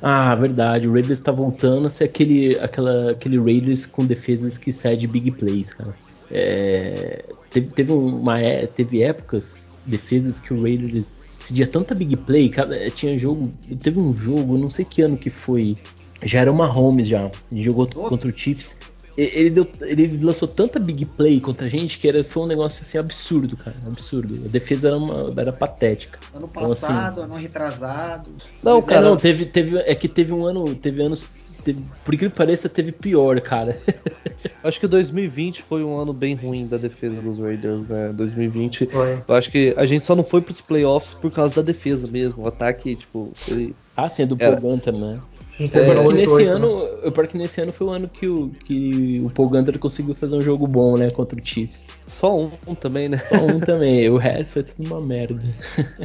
[SPEAKER 1] Ah, verdade. O Raiders tá voltando a ser aquele, aquela, aquele Raiders com defesas que cede big plays, cara. É, teve, teve, uma, é, teve épocas, defesas que o Raiders cedia tanta big play, cara, tinha jogo, teve um jogo, não sei que ano que foi, já era uma Holmes já, jogou contra o Chiefs. Ele, deu, ele lançou tanta big play contra a gente que era, foi um negócio assim absurdo, cara. Absurdo. A defesa era, uma, era patética.
[SPEAKER 4] Ano passado, então, assim, ano retrasado.
[SPEAKER 1] Não, cara, não, teve, teve. É que teve um ano. Teve anos. Teve, por que pareça, teve pior, cara.
[SPEAKER 2] acho que 2020 foi um ano bem ruim da defesa dos Raiders, né? 2020. Foi. Eu acho que a gente só não foi pros playoffs por causa da defesa mesmo. O ataque, tipo. Ele...
[SPEAKER 1] Ah, sim, é do Paul Gunter, né? É, que nesse ano, eu pior que nesse ano foi o ano que o, que o Paul Gunter conseguiu fazer um jogo bom, né, contra o Chiefs.
[SPEAKER 2] Só um, um também, né?
[SPEAKER 1] Só um também, o resto foi tudo uma merda.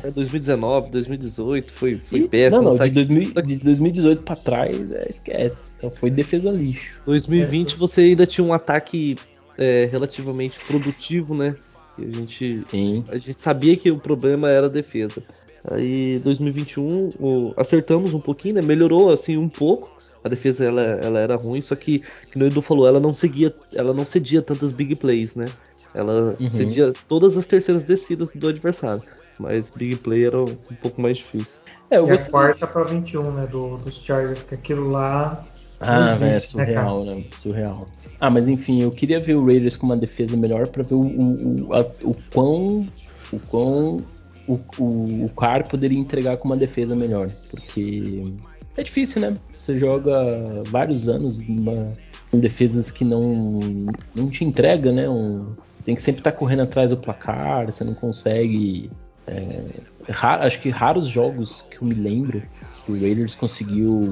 [SPEAKER 2] É 2019, 2018 foi, foi e, péssimo.
[SPEAKER 1] Não, não, de, 2000, de 2018 pra trás, é, esquece. Só foi defesa lixo.
[SPEAKER 2] 2020 é. você ainda tinha um ataque é, relativamente produtivo, né? E a gente,
[SPEAKER 1] Sim.
[SPEAKER 2] a gente sabia que o problema era a defesa. Aí 2021 o, acertamos um pouquinho, né? Melhorou assim um pouco. A defesa ela, ela era ruim, só que, que o Edu falou, ela não seguia, ela não cedia tantas big plays, né? Ela uhum. cedia todas as terceiras descidas do adversário. Mas big play era um, pouco mais difícil.
[SPEAKER 3] É, e a quarta para 21, né? Do, dos Chargers, que aquilo lá.
[SPEAKER 1] Ah, existe, é surreal, né, né, Surreal. Ah, mas enfim, eu queria ver o Raiders com uma defesa melhor para ver o, o, o, a, o quão o quão o, o, o Car poderia entregar com uma defesa melhor. Porque é difícil, né? Você joga vários anos numa, com defesas que não, não te entrega, né? Um, tem que sempre estar tá correndo atrás do placar, você não consegue. É, rar, acho que raros jogos que eu me lembro que o Raiders conseguiu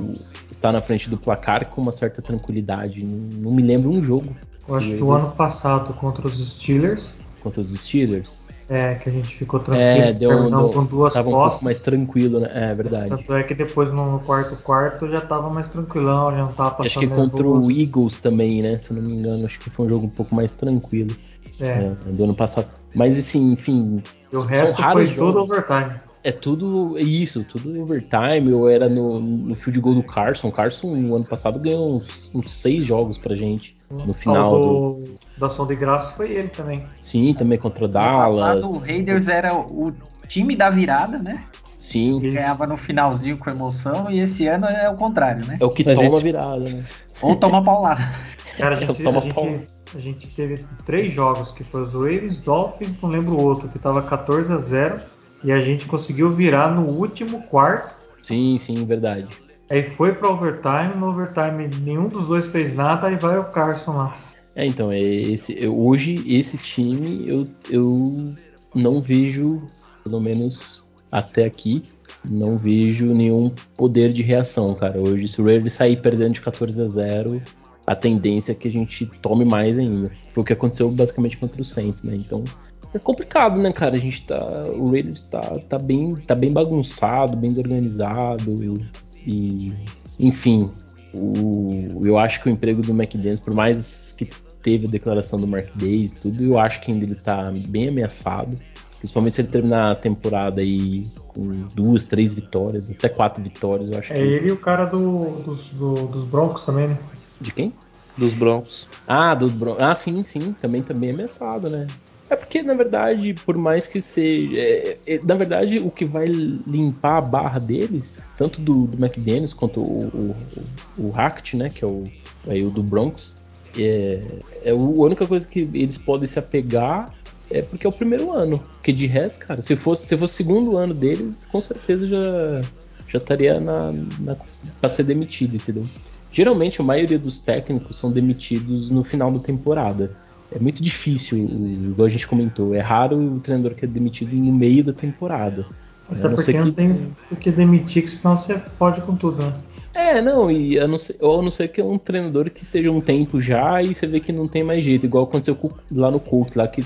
[SPEAKER 1] estar na frente do placar com uma certa tranquilidade. Não, não me lembro um jogo.
[SPEAKER 3] Eu acho que o ano passado contra os Steelers.
[SPEAKER 1] Contra os Steelers
[SPEAKER 3] é, que a gente ficou tranquilo. É,
[SPEAKER 1] deu, deu,
[SPEAKER 3] com duas
[SPEAKER 1] tava
[SPEAKER 3] postas.
[SPEAKER 1] um pouco mais tranquilo, né? É verdade.
[SPEAKER 3] Tanto é que depois no quarto quarto já tava mais tranquilão, já não tava passando.
[SPEAKER 1] Acho que contra o Eagles também, né? Se não me engano, acho que foi um jogo um pouco mais tranquilo. É. é do ano passado. Mas assim, enfim.
[SPEAKER 3] E o resto foi jogos. tudo overtime.
[SPEAKER 1] É tudo isso, tudo overtime. Ou era no, no field goal do Carson. Carson, no ano passado, ganhou uns, uns seis jogos pra gente. No final.
[SPEAKER 3] do, do... Da ação de graça foi ele também.
[SPEAKER 1] Sim, também contra o Dallas. No passado,
[SPEAKER 4] o Raiders era o time da virada, né?
[SPEAKER 1] Sim.
[SPEAKER 4] Que ganhava no finalzinho com emoção. E esse ano é o contrário, né?
[SPEAKER 1] É o que a toma gente... virada, né?
[SPEAKER 4] Ou toma paulada.
[SPEAKER 3] Cara, a gente, a gente, a gente teve três jogos, que foi os Ravens, Dolphins, não lembro o outro, que tava 14 a 0 e a gente conseguiu virar no último quarto.
[SPEAKER 1] Sim, sim, verdade.
[SPEAKER 3] Aí foi para overtime, no overtime nenhum dos dois fez nada, aí vai o Carson lá.
[SPEAKER 1] É, então, é esse, hoje esse time eu, eu não vejo, pelo menos até aqui, não vejo nenhum poder de reação, cara. Hoje, se o Raiders sair perdendo de 14 a 0, a tendência é que a gente tome mais ainda. Foi o que aconteceu basicamente contra o Saints, né? Então, é complicado, né, cara? A gente tá. O Raiders tá, tá, bem, tá bem bagunçado, bem desorganizado. E, enfim, o, eu acho que o emprego do McDaniels, por mais que teve a declaração do Mark Davis tudo, eu acho que ainda ele tá bem ameaçado. Principalmente se ele terminar a temporada aí com duas, três vitórias, até quatro vitórias, eu acho
[SPEAKER 3] É
[SPEAKER 1] que...
[SPEAKER 3] ele e o cara do, dos, do, dos Broncos também, né?
[SPEAKER 1] De quem?
[SPEAKER 2] Dos Broncos.
[SPEAKER 1] Ah, dos Broncos. Ah, sim, sim, também tá ameaçado, né? É porque, na verdade, por mais que seja. É, é, na verdade, o que vai limpar a barra deles, tanto do, do McDaniels quanto o, o, o Hackett, né? Que é o, é o do Broncos, é, é a única coisa que eles podem se apegar é porque é o primeiro ano. Porque de resto, cara, se fosse, se fosse o segundo ano deles, com certeza já, já estaria na, na, pra ser demitido, entendeu? Geralmente a maioria dos técnicos são demitidos no final da temporada é muito difícil, igual a gente comentou, é raro o treinador que é demitido no meio da temporada.
[SPEAKER 3] Até
[SPEAKER 1] não
[SPEAKER 3] porque
[SPEAKER 1] ser
[SPEAKER 3] não
[SPEAKER 1] que-
[SPEAKER 3] tem o que demitir, que senão você fode com tudo, né?
[SPEAKER 1] É, não, e a não ser, ou a não ser que é um treinador que esteja um tempo já e você vê que não tem mais jeito, igual aconteceu lá no Colts, lá que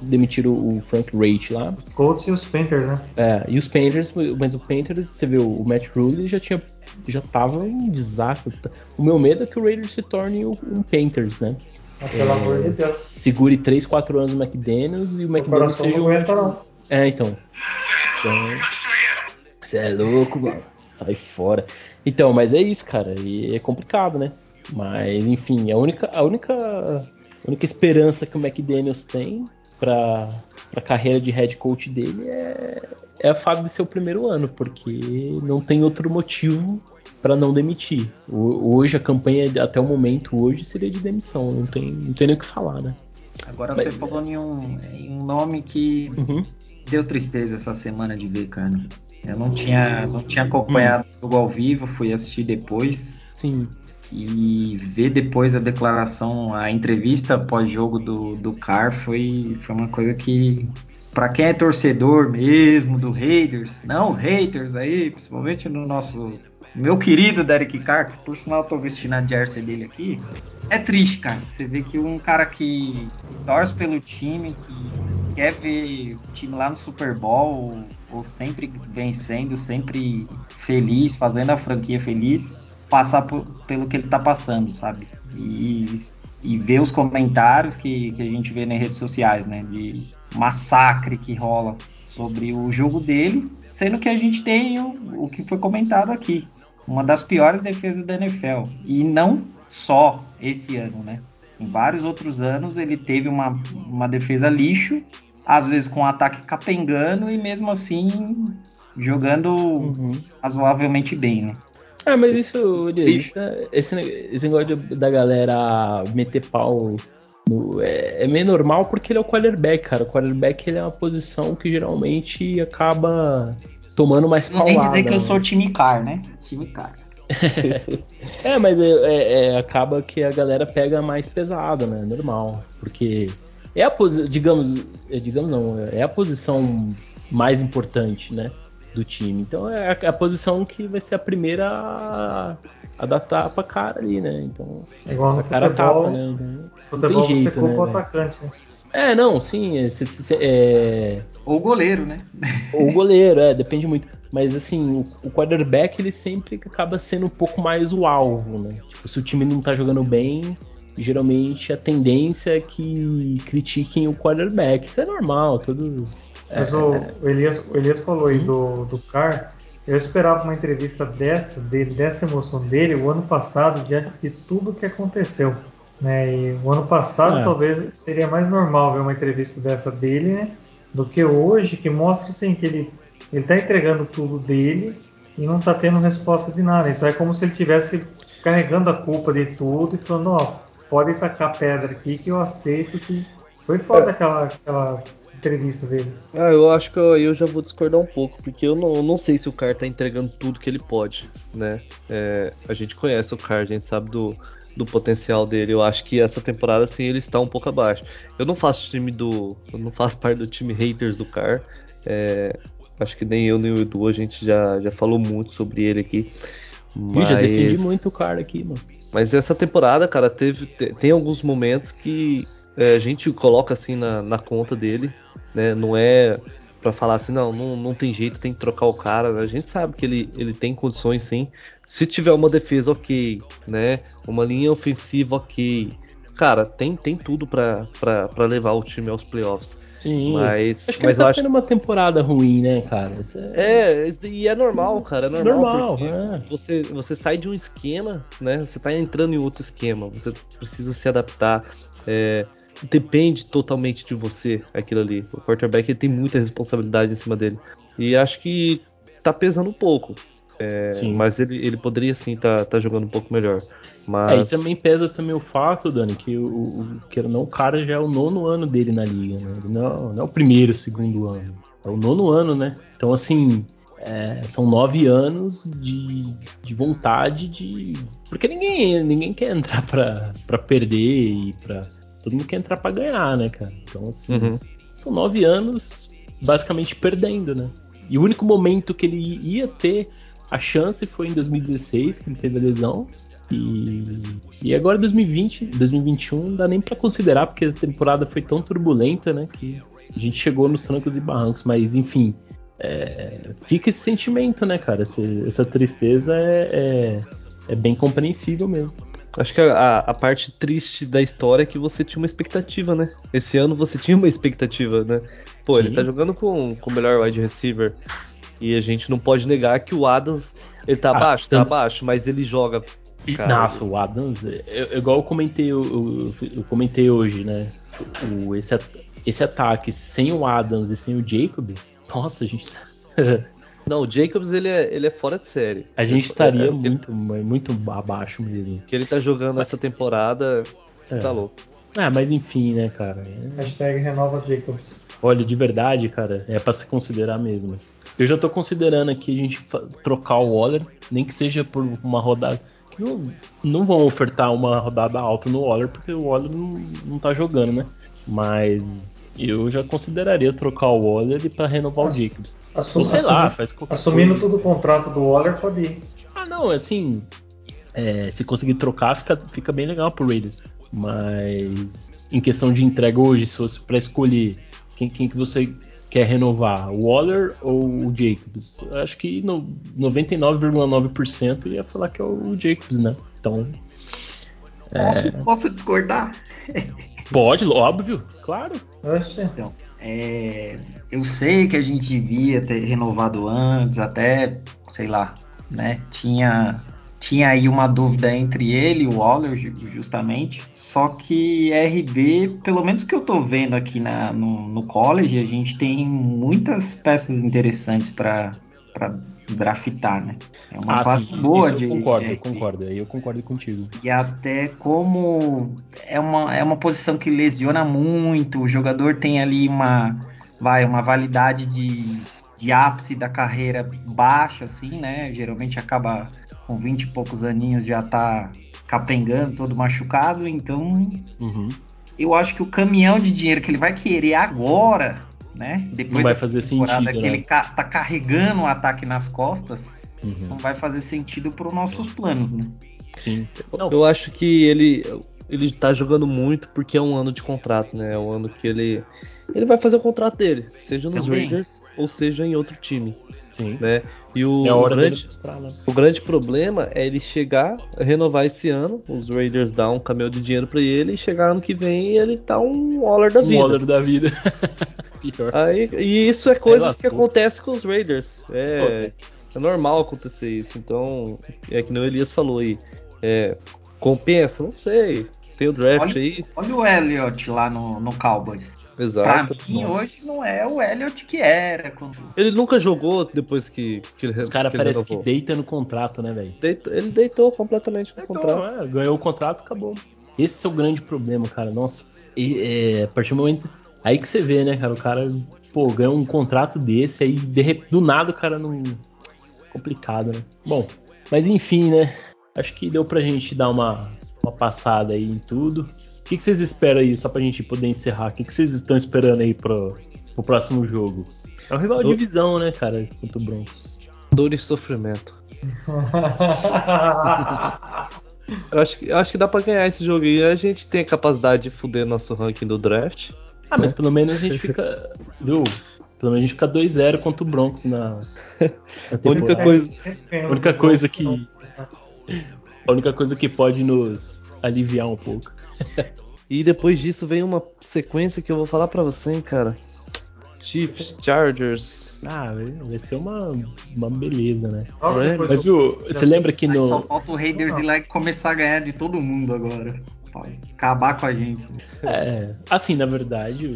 [SPEAKER 1] demitiram o Frank Rate lá.
[SPEAKER 3] Os Colts e os Panthers, né?
[SPEAKER 1] É, e os Panthers, mas o Panthers, você vê, o Matt Rule já tinha já tava um desastre. O meu medo é que o Raiders se torne um um Panthers, né?
[SPEAKER 3] Mas, pelo amor de Deus.
[SPEAKER 1] Segure 3, 4 anos o McDaniels e o
[SPEAKER 3] Meu
[SPEAKER 1] McDaniels seja
[SPEAKER 3] não aguenta, não.
[SPEAKER 1] É, então. Você é louco, mano. Sai fora. Então, mas é isso, cara. E é complicado, né? Mas, enfim, a única, a única, a única esperança que o McDaniels tem pra, pra carreira de head coach dele é, é a fato de ser o primeiro ano, porque não tem outro motivo pra não demitir. O- Hoje, a campanha até o momento, hoje, seria de demissão. Não tem, não tem nem o que falar, né?
[SPEAKER 4] Agora
[SPEAKER 1] Mas-
[SPEAKER 4] você falou em um, em um nome que
[SPEAKER 1] Uhum.
[SPEAKER 4] deu tristeza essa semana de ver, cara. Eu não tinha, não tinha acompanhado o jogo ao vivo, fui assistir depois.
[SPEAKER 1] Sim.
[SPEAKER 4] E ver depois a declaração, a entrevista pós-jogo do, do Carr foi, foi uma coisa que, pra quem é torcedor mesmo do Raiders, não os haters aí, principalmente no nosso meu querido Derek Carr, que por sinal eu tô vestindo a jersey dele aqui, é triste, cara. Você vê que um cara que, torce pelo time, que quer ver o time lá no Super Bowl, ou, ou sempre vencendo, sempre feliz, fazendo a franquia feliz, passar por- pelo que ele tá passando, sabe? E, e ver os comentários que, que a gente vê nas redes sociais, né? De massacre que rola sobre o jogo dele, sendo que a gente tem o, o que foi comentado aqui. Uma das piores defesas da NFL. E não só esse ano, né? Em vários outros anos ele teve uma, uma defesa lixo, às vezes com um ataque capengando e mesmo assim jogando
[SPEAKER 1] Uhum.
[SPEAKER 4] razoavelmente bem, né?
[SPEAKER 1] Ah, mas isso, isso é- esse, esse negócio da galera meter pau no- é, é meio normal porque ele é o quarterback, cara. O quarterback ele é uma posição que geralmente acaba tomando mais
[SPEAKER 4] Não tem
[SPEAKER 1] paulada.
[SPEAKER 4] dizer que eu
[SPEAKER 1] né?
[SPEAKER 4] sou time car, né? Time car.
[SPEAKER 1] É, mas é, é- é, acaba que a galera pega mais pesado, né? Normal. Porque é a posição, digamos, é, digamos não, é a posição mais importante, né? Do time. Então é a, a posição que vai ser a primeira a, a dar tapa a cara ali, né? Então.
[SPEAKER 3] É igual no
[SPEAKER 1] a cara
[SPEAKER 3] futebol.
[SPEAKER 1] tapa, né? Então, não
[SPEAKER 3] Futebol
[SPEAKER 1] tem jeito,
[SPEAKER 3] você culpa o
[SPEAKER 1] né?
[SPEAKER 3] atacante, né?
[SPEAKER 1] É, não, sim. É, cê- cê- é,
[SPEAKER 4] Ou o goleiro, né?
[SPEAKER 1] ou o goleiro, é, depende muito. Mas assim, o, o quarterback ele sempre acaba sendo um pouco mais o alvo, né? Tipo, se o time não tá jogando bem, geralmente a tendência é que critiquem o quarterback. Isso é normal, todo.
[SPEAKER 3] Mas
[SPEAKER 1] é,
[SPEAKER 3] o, Elias, o Elias falou aí
[SPEAKER 1] Uhum.
[SPEAKER 3] do, do Carr. Eu esperava uma entrevista dessa, dele, dessa emoção dele, o ano passado, diante de tudo que aconteceu. Né? E o ano passado
[SPEAKER 1] É.
[SPEAKER 3] talvez seria mais normal ver uma entrevista dessa dele, né? Do que hoje, que mostra assim, que ele, ele tá entregando tudo dele e não tá tendo resposta de nada. Então é como se ele estivesse carregando a culpa de tudo e falando, ó, pode tacar pedra aqui que eu aceito que. Foi foda
[SPEAKER 2] É.
[SPEAKER 3] aquela, aquela entrevista dele.
[SPEAKER 2] Ah, eu acho que eu, eu já vou discordar um pouco, porque eu não, eu não sei se o cara tá entregando tudo que ele pode, né? É, a gente conhece o cara, a gente sabe do, do potencial dele. Eu acho que essa temporada, assim, ele está um pouco abaixo. Eu não faço time do. Eu não faço parte do time haters do Car. É, acho que nem eu nem o Edu, a gente já, já falou muito sobre ele aqui.
[SPEAKER 1] Ih, já defendi
[SPEAKER 2] Mas-
[SPEAKER 1] muito o cara aqui, mano.
[SPEAKER 2] mas essa temporada, cara, teve te- tem alguns momentos que é, a gente coloca assim na, na conta dele, né? Não é pra falar assim, não, não, não tem jeito, tem que trocar o cara. né? A gente sabe que ele, ele tem condições sim. Se tiver uma defesa ok, né? Uma linha ofensiva ok. Cara, tem, tem tudo pra levar o time aos playoffs.
[SPEAKER 1] Sim.
[SPEAKER 2] Mas,
[SPEAKER 1] acho que
[SPEAKER 2] mas
[SPEAKER 1] ele
[SPEAKER 2] eu
[SPEAKER 1] tá
[SPEAKER 2] acho
[SPEAKER 1] tendo uma temporada ruim, né, cara? É...
[SPEAKER 2] é, e é normal, cara, é normal.
[SPEAKER 1] Normal,
[SPEAKER 2] porque
[SPEAKER 1] é.
[SPEAKER 2] Você, você sai de um esquema, né? Você tá entrando em outro esquema, você precisa se adaptar. é, depende totalmente de você aquilo ali. O quarterback tem muita responsabilidade em cima dele. E acho que tá pesando um pouco. É,
[SPEAKER 1] Sim.
[SPEAKER 2] mas ele, ele poderia sim tá, tá jogando um pouco melhor.
[SPEAKER 1] É, e
[SPEAKER 2] Mas
[SPEAKER 1] também pesa também o fato, Dani, que o, o, que não, o cara já é o nono ano dele na liga, né? Ele não, não é o primeiro, segundo ano. É o nono ano, né? Então, assim, é, são nove anos de, de vontade de. Porque ninguém, ninguém quer entrar pra, pra perder e pra. Todo mundo quer entrar pra ganhar, né, cara? Então, assim,
[SPEAKER 2] Uhum.
[SPEAKER 1] são nove anos basicamente perdendo, né? E o único momento que ele ia ter a chance foi em 2016, que ele teve a lesão. E, e agora 2020, 2021 não dá nem para considerar, porque a temporada foi tão turbulenta, né? Que a gente chegou nos trancos e barrancos, mas enfim. É, fica esse sentimento, né, cara? Essa, essa tristeza é, é, é, bem compreensível mesmo.
[SPEAKER 2] Acho que a, a, parte triste da história é que você tinha uma expectativa, né? Esse ano você tinha uma expectativa, né? Pô, Sim. ele tá jogando com, com o melhor wide receiver. E a gente não pode negar que o Adams, ele tá ah, abaixo, tá tanto... tá abaixo, mas ele joga.
[SPEAKER 1] Cara, Nossa, o Adams, eu, igual eu comentei, eu, eu, eu comentei hoje, né? O, esse, esse ataque sem o Adams e sem o Jacobs, nossa, a gente tá.
[SPEAKER 2] Não, o Jacobs ele é, ele é fora de série.
[SPEAKER 1] A gente estaria é, muito, muito abaixo mesmo.
[SPEAKER 2] Que ele tá jogando essa temporada, você é. tá louco.
[SPEAKER 1] Ah, mas enfim, né, cara?
[SPEAKER 3] Hashtag renova Jacobs.
[SPEAKER 1] Olha, de verdade, cara, é para se considerar mesmo. Eu já tô considerando aqui a gente trocar o Waller, nem que seja por uma rodada. Que não, não vão ofertar uma rodada alta no Waller, porque o Waller não, não tá jogando, né? Mas eu já consideraria trocar o Waller para renovar o Jacobs.
[SPEAKER 3] Assum, Ou sei assumi, lá, faz qualquer Assumindo coisa. todo o contrato do Waller, pode ir.
[SPEAKER 1] Ah, não, assim. É, se conseguir trocar, fica, fica bem legal pro Raiders. Mas em questão de entrega hoje, se fosse para escolher quem, quem que você quer renovar, o Waller ou o Jacobs? Acho que no 99,9% ia falar que é o Jacobs, né? Então.
[SPEAKER 4] Posso, é... posso discordar?
[SPEAKER 1] Pode, óbvio, claro.
[SPEAKER 4] Então, é, eu sei que a gente devia ter renovado antes, até, sei lá, né? Tinha, tinha aí uma dúvida entre ele e o Waller, justamente. Só que RB, pelo menos que eu tô vendo aqui na, no, no college, a gente tem muitas peças interessantes para draftar, né?
[SPEAKER 1] É uma ah, fase sim, boa de. Eu concordo, de, eu concordo, eu concordo contigo.
[SPEAKER 4] E até como é uma, é uma posição que lesiona muito, o jogador tem ali uma, vai, uma validade de, de ápice da carreira baixa, assim, né? Geralmente acaba com 20 e poucos aninhos já tá capengando, todo machucado, então. Uhum. Eu acho que o caminhão de dinheiro que ele vai querer agora né?
[SPEAKER 1] Depois não vai fazer sentido.
[SPEAKER 4] Que
[SPEAKER 1] né?
[SPEAKER 4] ele tá carregando o ataque nas costas, uhum. não vai fazer sentido para os nossos planos, né?
[SPEAKER 2] Sim. Não. Eu acho que ele ele tá jogando muito porque é um ano de contrato, né? É um ano que ele ele vai fazer o contrato dele, seja nos Também. Raiders ou seja em outro time. Sim. Né? E o, é grande, né? o grande problema é ele chegar, renovar esse ano, os Raiders dão um caminhão de dinheiro para ele e chegar ano que vem ele tá um Waller da vida. Um
[SPEAKER 1] Waller da vida.
[SPEAKER 2] Pior. Aí, e isso é coisas que acontece com os Raiders. É, é normal acontecer isso. Então, é que o Elias falou aí. É, compensa? Não sei. Tem o draft
[SPEAKER 4] olha,
[SPEAKER 2] aí.
[SPEAKER 4] Olha o Elliott lá no, no Cowboys.
[SPEAKER 2] Exato.
[SPEAKER 4] Pra mim, Nossa. hoje não é o Elliott que era. Quando...
[SPEAKER 2] Ele nunca jogou depois que, que ele
[SPEAKER 1] Os caras parecem que deita no contrato, né, velho?
[SPEAKER 2] Ele deitou completamente no contrato.
[SPEAKER 1] É, ganhou o contrato, acabou. Esse é o grande problema, cara. Nossa, e, é, a partir do momento Aí que você vê, né, cara? O cara, pô, ganha um contrato desse, aí de, do nada o cara não. Complicado, né? Bom, mas enfim, né? Acho que deu pra gente dar uma, uma passada aí em tudo. O que, que vocês esperam aí, só pra gente poder encerrar? O que, que vocês estão esperando aí pro, pro próximo jogo? É um rival de divisão, né, cara, contra o Broncos.
[SPEAKER 2] Dor e sofrimento. eu, acho que, eu acho que dá pra ganhar esse jogo aí. A gente tem a capacidade de fuder nosso ranking do draft.
[SPEAKER 1] Ah, mas pelo menos a gente fica. Viu? Pelo menos a gente fica 2-0 contra o Broncos na. na
[SPEAKER 2] única coisa.
[SPEAKER 1] A única coisa que. A única coisa que pode nos aliviar um pouco.
[SPEAKER 2] e depois disso vem uma sequência que eu vou falar para você, hein, cara. Chiefs, Chargers.
[SPEAKER 1] Ah, vai ser uma, uma beleza, né? Mas viu, você lembra que no.
[SPEAKER 4] Só falta o Raiders ir lá e começar a ganhar de todo mundo agora acabar com a gente.
[SPEAKER 1] É, assim, na verdade,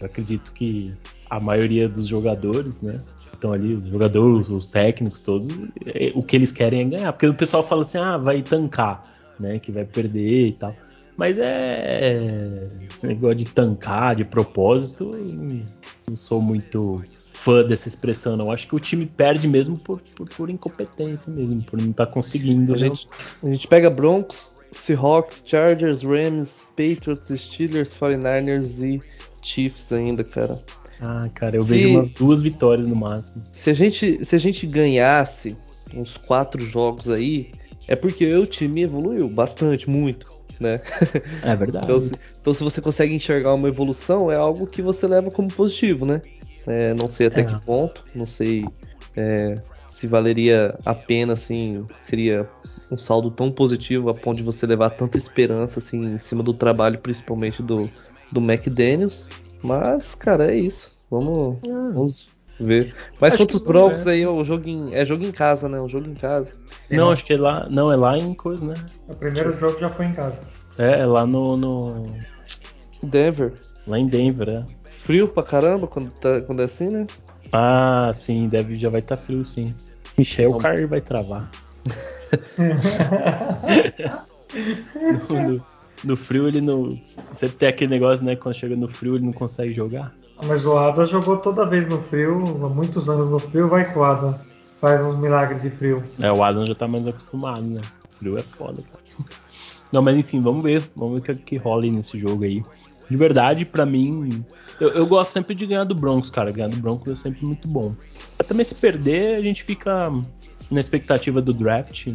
[SPEAKER 1] eu acredito que a maioria dos jogadores, né? Estão ali, os jogadores, os técnicos, todos, é, o que eles querem é ganhar. Porque o pessoal fala assim, ah, vai tancar, né? Que vai perder e tal. Mas é. Esse negócio de tancar de propósito, não sou muito fã dessa expressão, não. Acho que o time perde mesmo por, por, por incompetência mesmo, por não estar tá conseguindo.
[SPEAKER 2] A, né? gente, a gente pega Broncos, Seahawks, Chargers, Rams, Patriots, Steelers, 49ers e Chiefs ainda, cara.
[SPEAKER 1] Ah, cara, eu
[SPEAKER 2] Se-
[SPEAKER 1] vejo umas duas vitórias no máximo.
[SPEAKER 2] Se a gente, se a gente ganhasse uns quatro jogos aí, é porque o time evoluiu bastante, muito, né?
[SPEAKER 1] É verdade.
[SPEAKER 2] Então se, então, se você consegue enxergar uma evolução, é algo que você leva como positivo, né? É, não sei até
[SPEAKER 1] É.
[SPEAKER 2] que ponto, não sei é, se valeria a pena, assim, seria um saldo tão positivo a ponto de você levar tanta esperança, assim, em cima do trabalho, principalmente do, do McDaniels. Mas, cara, é isso. Vamos, vamos ver. Mas
[SPEAKER 1] Acho
[SPEAKER 2] contra os Broncos aí, o jogo em, é jogo em casa, né? Um jogo em casa.
[SPEAKER 1] Não, acho que é lá. Não, é lá em coisa, né?
[SPEAKER 3] O primeiro jogo já foi em casa.
[SPEAKER 1] É, é lá no, no-
[SPEAKER 2] Denver.
[SPEAKER 1] Lá em Denver, é.
[SPEAKER 2] Frio pra caramba quando, tá- quando é assim, né?
[SPEAKER 1] Ah, sim, deve, já vai estar frio, sim. Michel. Carr vai travar. no, no- no frio ele não. Sempre tem aquele negócio, né? Quando chega no frio ele não consegue jogar.
[SPEAKER 3] Mas o Adams jogou toda vez no frio, há muitos anos no frio, vai que o Adams faz uns milagres de frio.
[SPEAKER 1] É, o Adam já tá mais acostumado, né? Frio é foda, cara. Não, mas enfim, vamos ver. Vamos ver o que, que rola nesse jogo aí. De verdade, pra mim, eu, eu gosto sempre de ganhar do Broncos, cara. Ganhar do Broncos é sempre muito bom. Mas também se perder, a gente fica na expectativa do draft.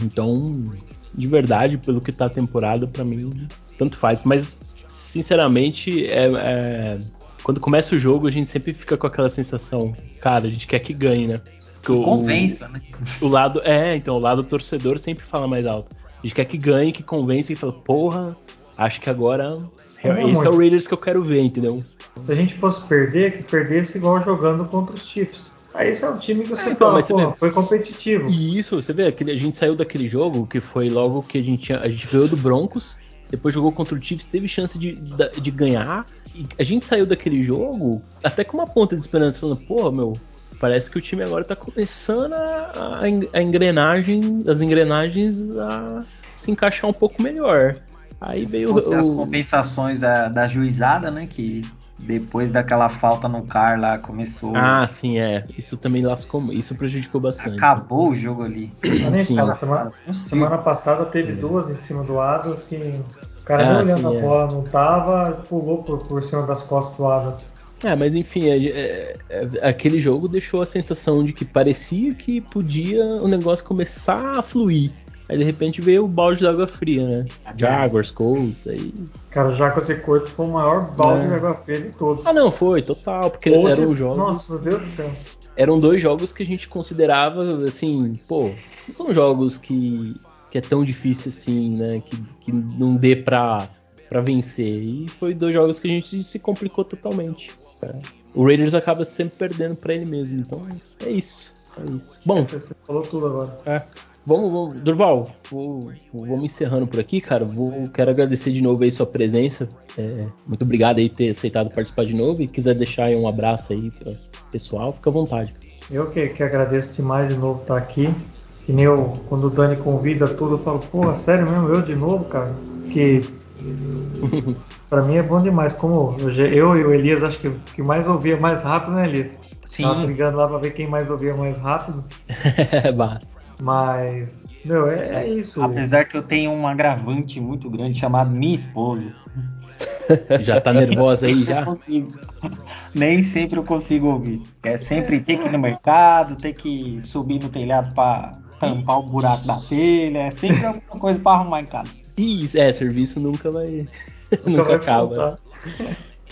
[SPEAKER 1] Então, de verdade, pelo que tá a temporada, pra mim, tanto faz. Mas, sinceramente, é, é- quando começa o jogo, a gente sempre fica com aquela sensação, cara, a gente quer que ganhe, né? Porque o-
[SPEAKER 4] Convença, né?
[SPEAKER 1] o lado. É, então, o lado torcedor sempre fala mais alto. A gente quer que ganhe, que convença e fala, porra, acho que agora. é-
[SPEAKER 3] Não,
[SPEAKER 1] esse é o. Raiders que eu quero ver, entendeu?
[SPEAKER 3] Se a gente fosse perder, que perdesse igual jogando contra os Chiefs. Aí esse é um time que você
[SPEAKER 1] É, então,
[SPEAKER 3] fala,
[SPEAKER 1] mas você
[SPEAKER 3] pô, foi competitivo.
[SPEAKER 1] E isso, você vê, aquele, a gente saiu daquele jogo que foi logo que a gente a gente ganhou do Broncos, depois jogou contra o Chiefs, teve chance de, de, ganhar, e a gente saiu daquele jogo até com uma ponta de esperança, falando, pô, meu, parece que o time agora tá começando a, a en- a engrenagem, as engrenagens a se encaixar um pouco melhor. Aí veio
[SPEAKER 4] Fosse as
[SPEAKER 1] o,
[SPEAKER 4] compensações da, da juizada, né? Que depois daquela falta no car lá começou.
[SPEAKER 1] Ah, sim, é. Isso também lascou, isso prejudicou bastante.
[SPEAKER 4] acabou o jogo ali.
[SPEAKER 1] Sim.
[SPEAKER 3] falo, semana, semana passada teve duas em cima do Adams que o cara
[SPEAKER 1] Ah,
[SPEAKER 3] nem olhando
[SPEAKER 1] sim,
[SPEAKER 3] a
[SPEAKER 1] é.
[SPEAKER 3] bola não tava, pulou por, por cima das costas do Adams.
[SPEAKER 1] É, mas enfim, é- é- é- aquele jogo deixou a sensação de que parecia que podia o negócio começar a fluir. Aí de repente veio o balde de água fria, né? Jaguars, Colts, aí.
[SPEAKER 3] Cara, já com esse Colts foi o maior balde
[SPEAKER 1] É.
[SPEAKER 3] de água fria de todos.
[SPEAKER 1] Ah, não, foi, total, porque
[SPEAKER 3] Colts,
[SPEAKER 1] eram jogos.
[SPEAKER 3] Nossa, meu Deus do céu.
[SPEAKER 1] Eram dois jogos que a gente considerava, assim, pô, não são jogos que, que é tão difícil assim, né? Que, que não dê pra, pra vencer. E foi dois jogos que a gente se complicou totalmente. cara. O Raiders acaba sempre perdendo pra ele mesmo, então é isso. É isso. Bom,
[SPEAKER 3] Você falou tudo agora.
[SPEAKER 1] é. Vamos, vamos, Durval, vou- vamos encerrando por aqui, cara. Vou, quero agradecer de novo aí sua presença. É, muito obrigado aí por ter aceitado participar de novo. E quiser deixar aí um abraço aí para pessoal, fica à vontade.
[SPEAKER 3] Eu que, que agradeço demais de novo estar aqui. Que nem eu, quando o Dani convida tudo, eu falo, pô, sério mesmo, eu de novo, cara? Que pra mim é bom demais. Como eu, e o Elias, acho que o que mais ouvia mais rápido, né, Elias?
[SPEAKER 4] Sim.
[SPEAKER 3] Tava brigando lá pra ver quem mais ouvia mais rápido.
[SPEAKER 1] Basta.
[SPEAKER 3] Mas, meu, é, é isso.
[SPEAKER 4] Apesar que eu tenho um agravante muito grande chamado minha esposa.
[SPEAKER 1] Já tá nervosa aí já?
[SPEAKER 4] consigo. Nem sempre eu consigo ouvir. É sempre ter que ir no mercado, ter que subir no telhado pra tampar o buraco da telha. É sempre alguma coisa pra arrumar em casa.
[SPEAKER 1] Ih, é, serviço nunca vai. nunca,
[SPEAKER 3] vai
[SPEAKER 1] acaba.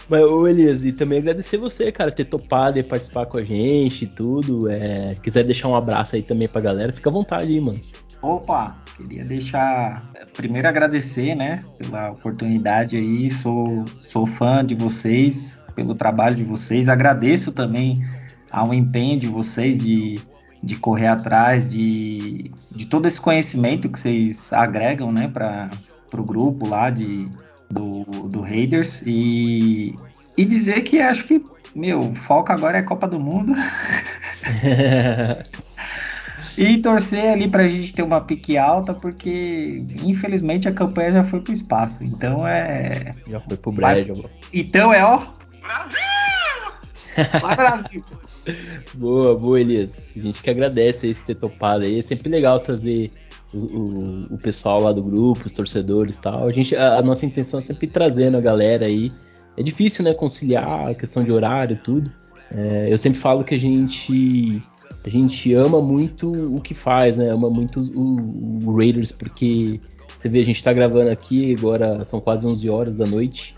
[SPEAKER 1] Mas, ô Elias, e também agradecer você, cara, ter topado e participar com a gente e tudo. É, quiser deixar um abraço aí também pra galera, fica à vontade aí, mano.
[SPEAKER 4] Opa, queria deixar. Primeiro agradecer, né, pela oportunidade aí. Sou, sou fã de vocês, pelo trabalho de vocês. Agradeço também ao empenho de vocês de, de correr atrás de, de todo esse conhecimento que vocês agregam, né, para o grupo lá de, do, do Raiders. E, e dizer que acho que, meu, foco agora é Copa do Mundo. E torcer ali pra gente ter uma pique alta, porque infelizmente a campanha já foi pro espaço. Então é.
[SPEAKER 1] já foi pro brejo.
[SPEAKER 4] Então é ó. Brasil! Vai, Brasil!
[SPEAKER 1] Boa, boa, Elias. A gente que agradece aí você ter topado aí. É sempre legal trazer o, o- pessoal lá do grupo, os torcedores e tal. A, gente, a, a nossa intenção é sempre trazendo a galera aí é difícil, né, conciliar a questão de horário e tudo. É, eu sempre falo que a gente a gente ama muito o que faz, né? Ama muito o, o Raiders porque você vê a gente tá gravando aqui agora são quase 11 horas da noite.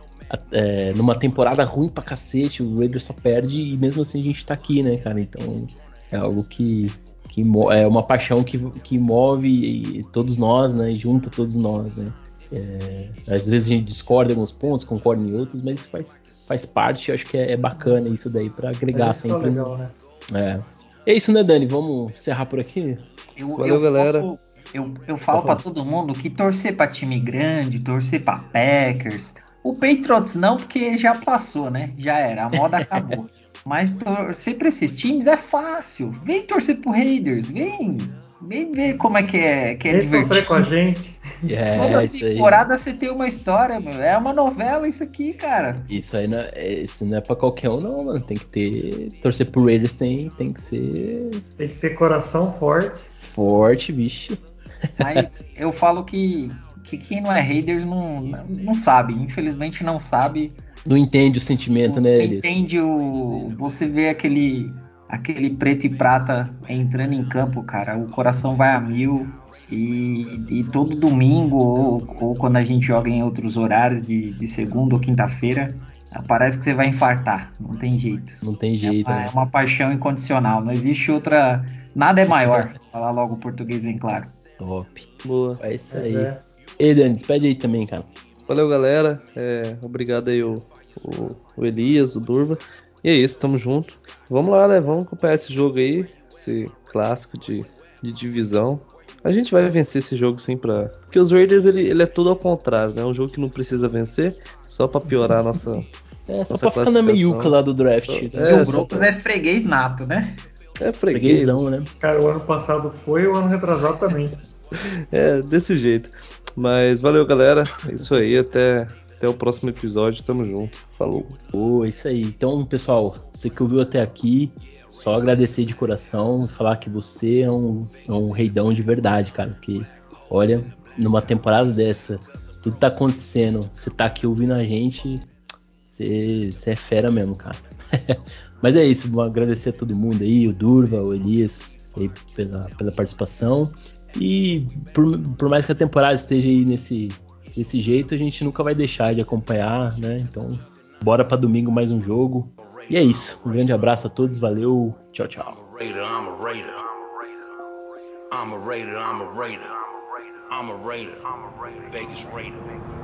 [SPEAKER 1] É, numa temporada ruim pra cacete, o Raiders só perde e mesmo assim a gente tá aqui, né, cara? Então é algo que, que é uma paixão que, que move todos nós, né? E junta todos nós, né? É, às vezes a gente discorda em alguns pontos, concorda em outros, mas isso faz, faz parte, eu acho que é, é bacana isso daí para agregar é sempre.
[SPEAKER 3] Legal, né?
[SPEAKER 1] É. é isso, né, Dani? Vamos encerrar por aqui?
[SPEAKER 4] Eu,
[SPEAKER 2] Valeu,
[SPEAKER 4] eu
[SPEAKER 2] galera.
[SPEAKER 4] Posso, eu, eu falo para todo mundo que torcer para time grande, torcer para Packers. O Patriots não, porque já passou, né? Já era, a moda acabou. Mas torcer para esses times é fácil. Vem torcer pro Raiders, vem. Vem ver como é que é, que é
[SPEAKER 3] Vem
[SPEAKER 4] divertido.
[SPEAKER 3] sofrer com a gente.
[SPEAKER 1] É,
[SPEAKER 4] Toda
[SPEAKER 1] isso aí.
[SPEAKER 4] temporada você tem uma história, meu. É uma novela isso aqui, cara.
[SPEAKER 1] Isso aí não é, isso não é pra qualquer um, não, mano. Tem que ter. Torcer pro Raiders tem, tem que ser
[SPEAKER 3] Tem que ter coração forte.
[SPEAKER 1] forte, vixe.
[SPEAKER 4] Mas eu falo que, que quem não é Raiders não, não sabe. Infelizmente não sabe.
[SPEAKER 1] Não entende o sentimento, né,
[SPEAKER 4] Não
[SPEAKER 1] Elias?
[SPEAKER 4] entende o. Você vê aquele, aquele preto e prata entrando em campo, cara. O coração vai a mil. E, e todo domingo, ou, ou quando a gente joga em outros horários de, de segunda ou quinta-feira, parece que você vai infartar. Não tem jeito.
[SPEAKER 1] Não tem
[SPEAKER 4] É
[SPEAKER 1] jeito,
[SPEAKER 4] uma,
[SPEAKER 1] né?
[SPEAKER 4] é uma paixão incondicional. Não existe outra. Nada é maior. Falar logo o português bem claro.
[SPEAKER 1] Top.
[SPEAKER 2] Boa.
[SPEAKER 1] É isso aí.
[SPEAKER 3] é.
[SPEAKER 1] Ei, Dani, despede aí também, cara.
[SPEAKER 2] Valeu, galera. É, obrigado aí o, o, o Elias, o Durva. E é isso, tamo junto. Vamos lá, né? Vamos acompanhar esse jogo aí, esse clássico de, de divisão. A gente vai vencer esse jogo sim pra. Porque os Raiders ele, ele é tudo ao contrário, né? É um jogo que não precisa vencer, só pra piorar a nossa.
[SPEAKER 1] É, só
[SPEAKER 2] Nossa
[SPEAKER 1] pra ficar na meiuca lá do draft.
[SPEAKER 2] É,
[SPEAKER 1] né?
[SPEAKER 4] e o Broncos
[SPEAKER 2] pra-
[SPEAKER 4] é freguês nato, né?
[SPEAKER 2] É freguês.
[SPEAKER 1] Freguesão, né?
[SPEAKER 3] Cara, o ano passado foi e o ano retrasado também.
[SPEAKER 2] É, desse jeito. Mas valeu, galera. É isso aí. Até, até o próximo episódio. Tamo junto. Falou.
[SPEAKER 1] Pô, isso aí. Então, pessoal, você que ouviu até aqui, só agradecer de coração, falar que você é um, é um reidão de verdade, cara. Porque, olha, numa temporada dessa, tudo tá acontecendo, você tá aqui ouvindo a gente, você, você é fera mesmo, cara. Mas é isso, vou agradecer a todo mundo aí, o Durva, o Elias, aí pela, pela participação. E por, por mais que a temporada esteja aí nesse, desse jeito, a gente nunca vai deixar de acompanhar, né? Então, bora pra domingo mais um jogo. E é isso. Um grande abraço a todos, valeu, tchau, tchau.
[SPEAKER 5] I'm a Raider. I'm a Raider, I'm a Raider. I'm a Raider. Vegas Raider.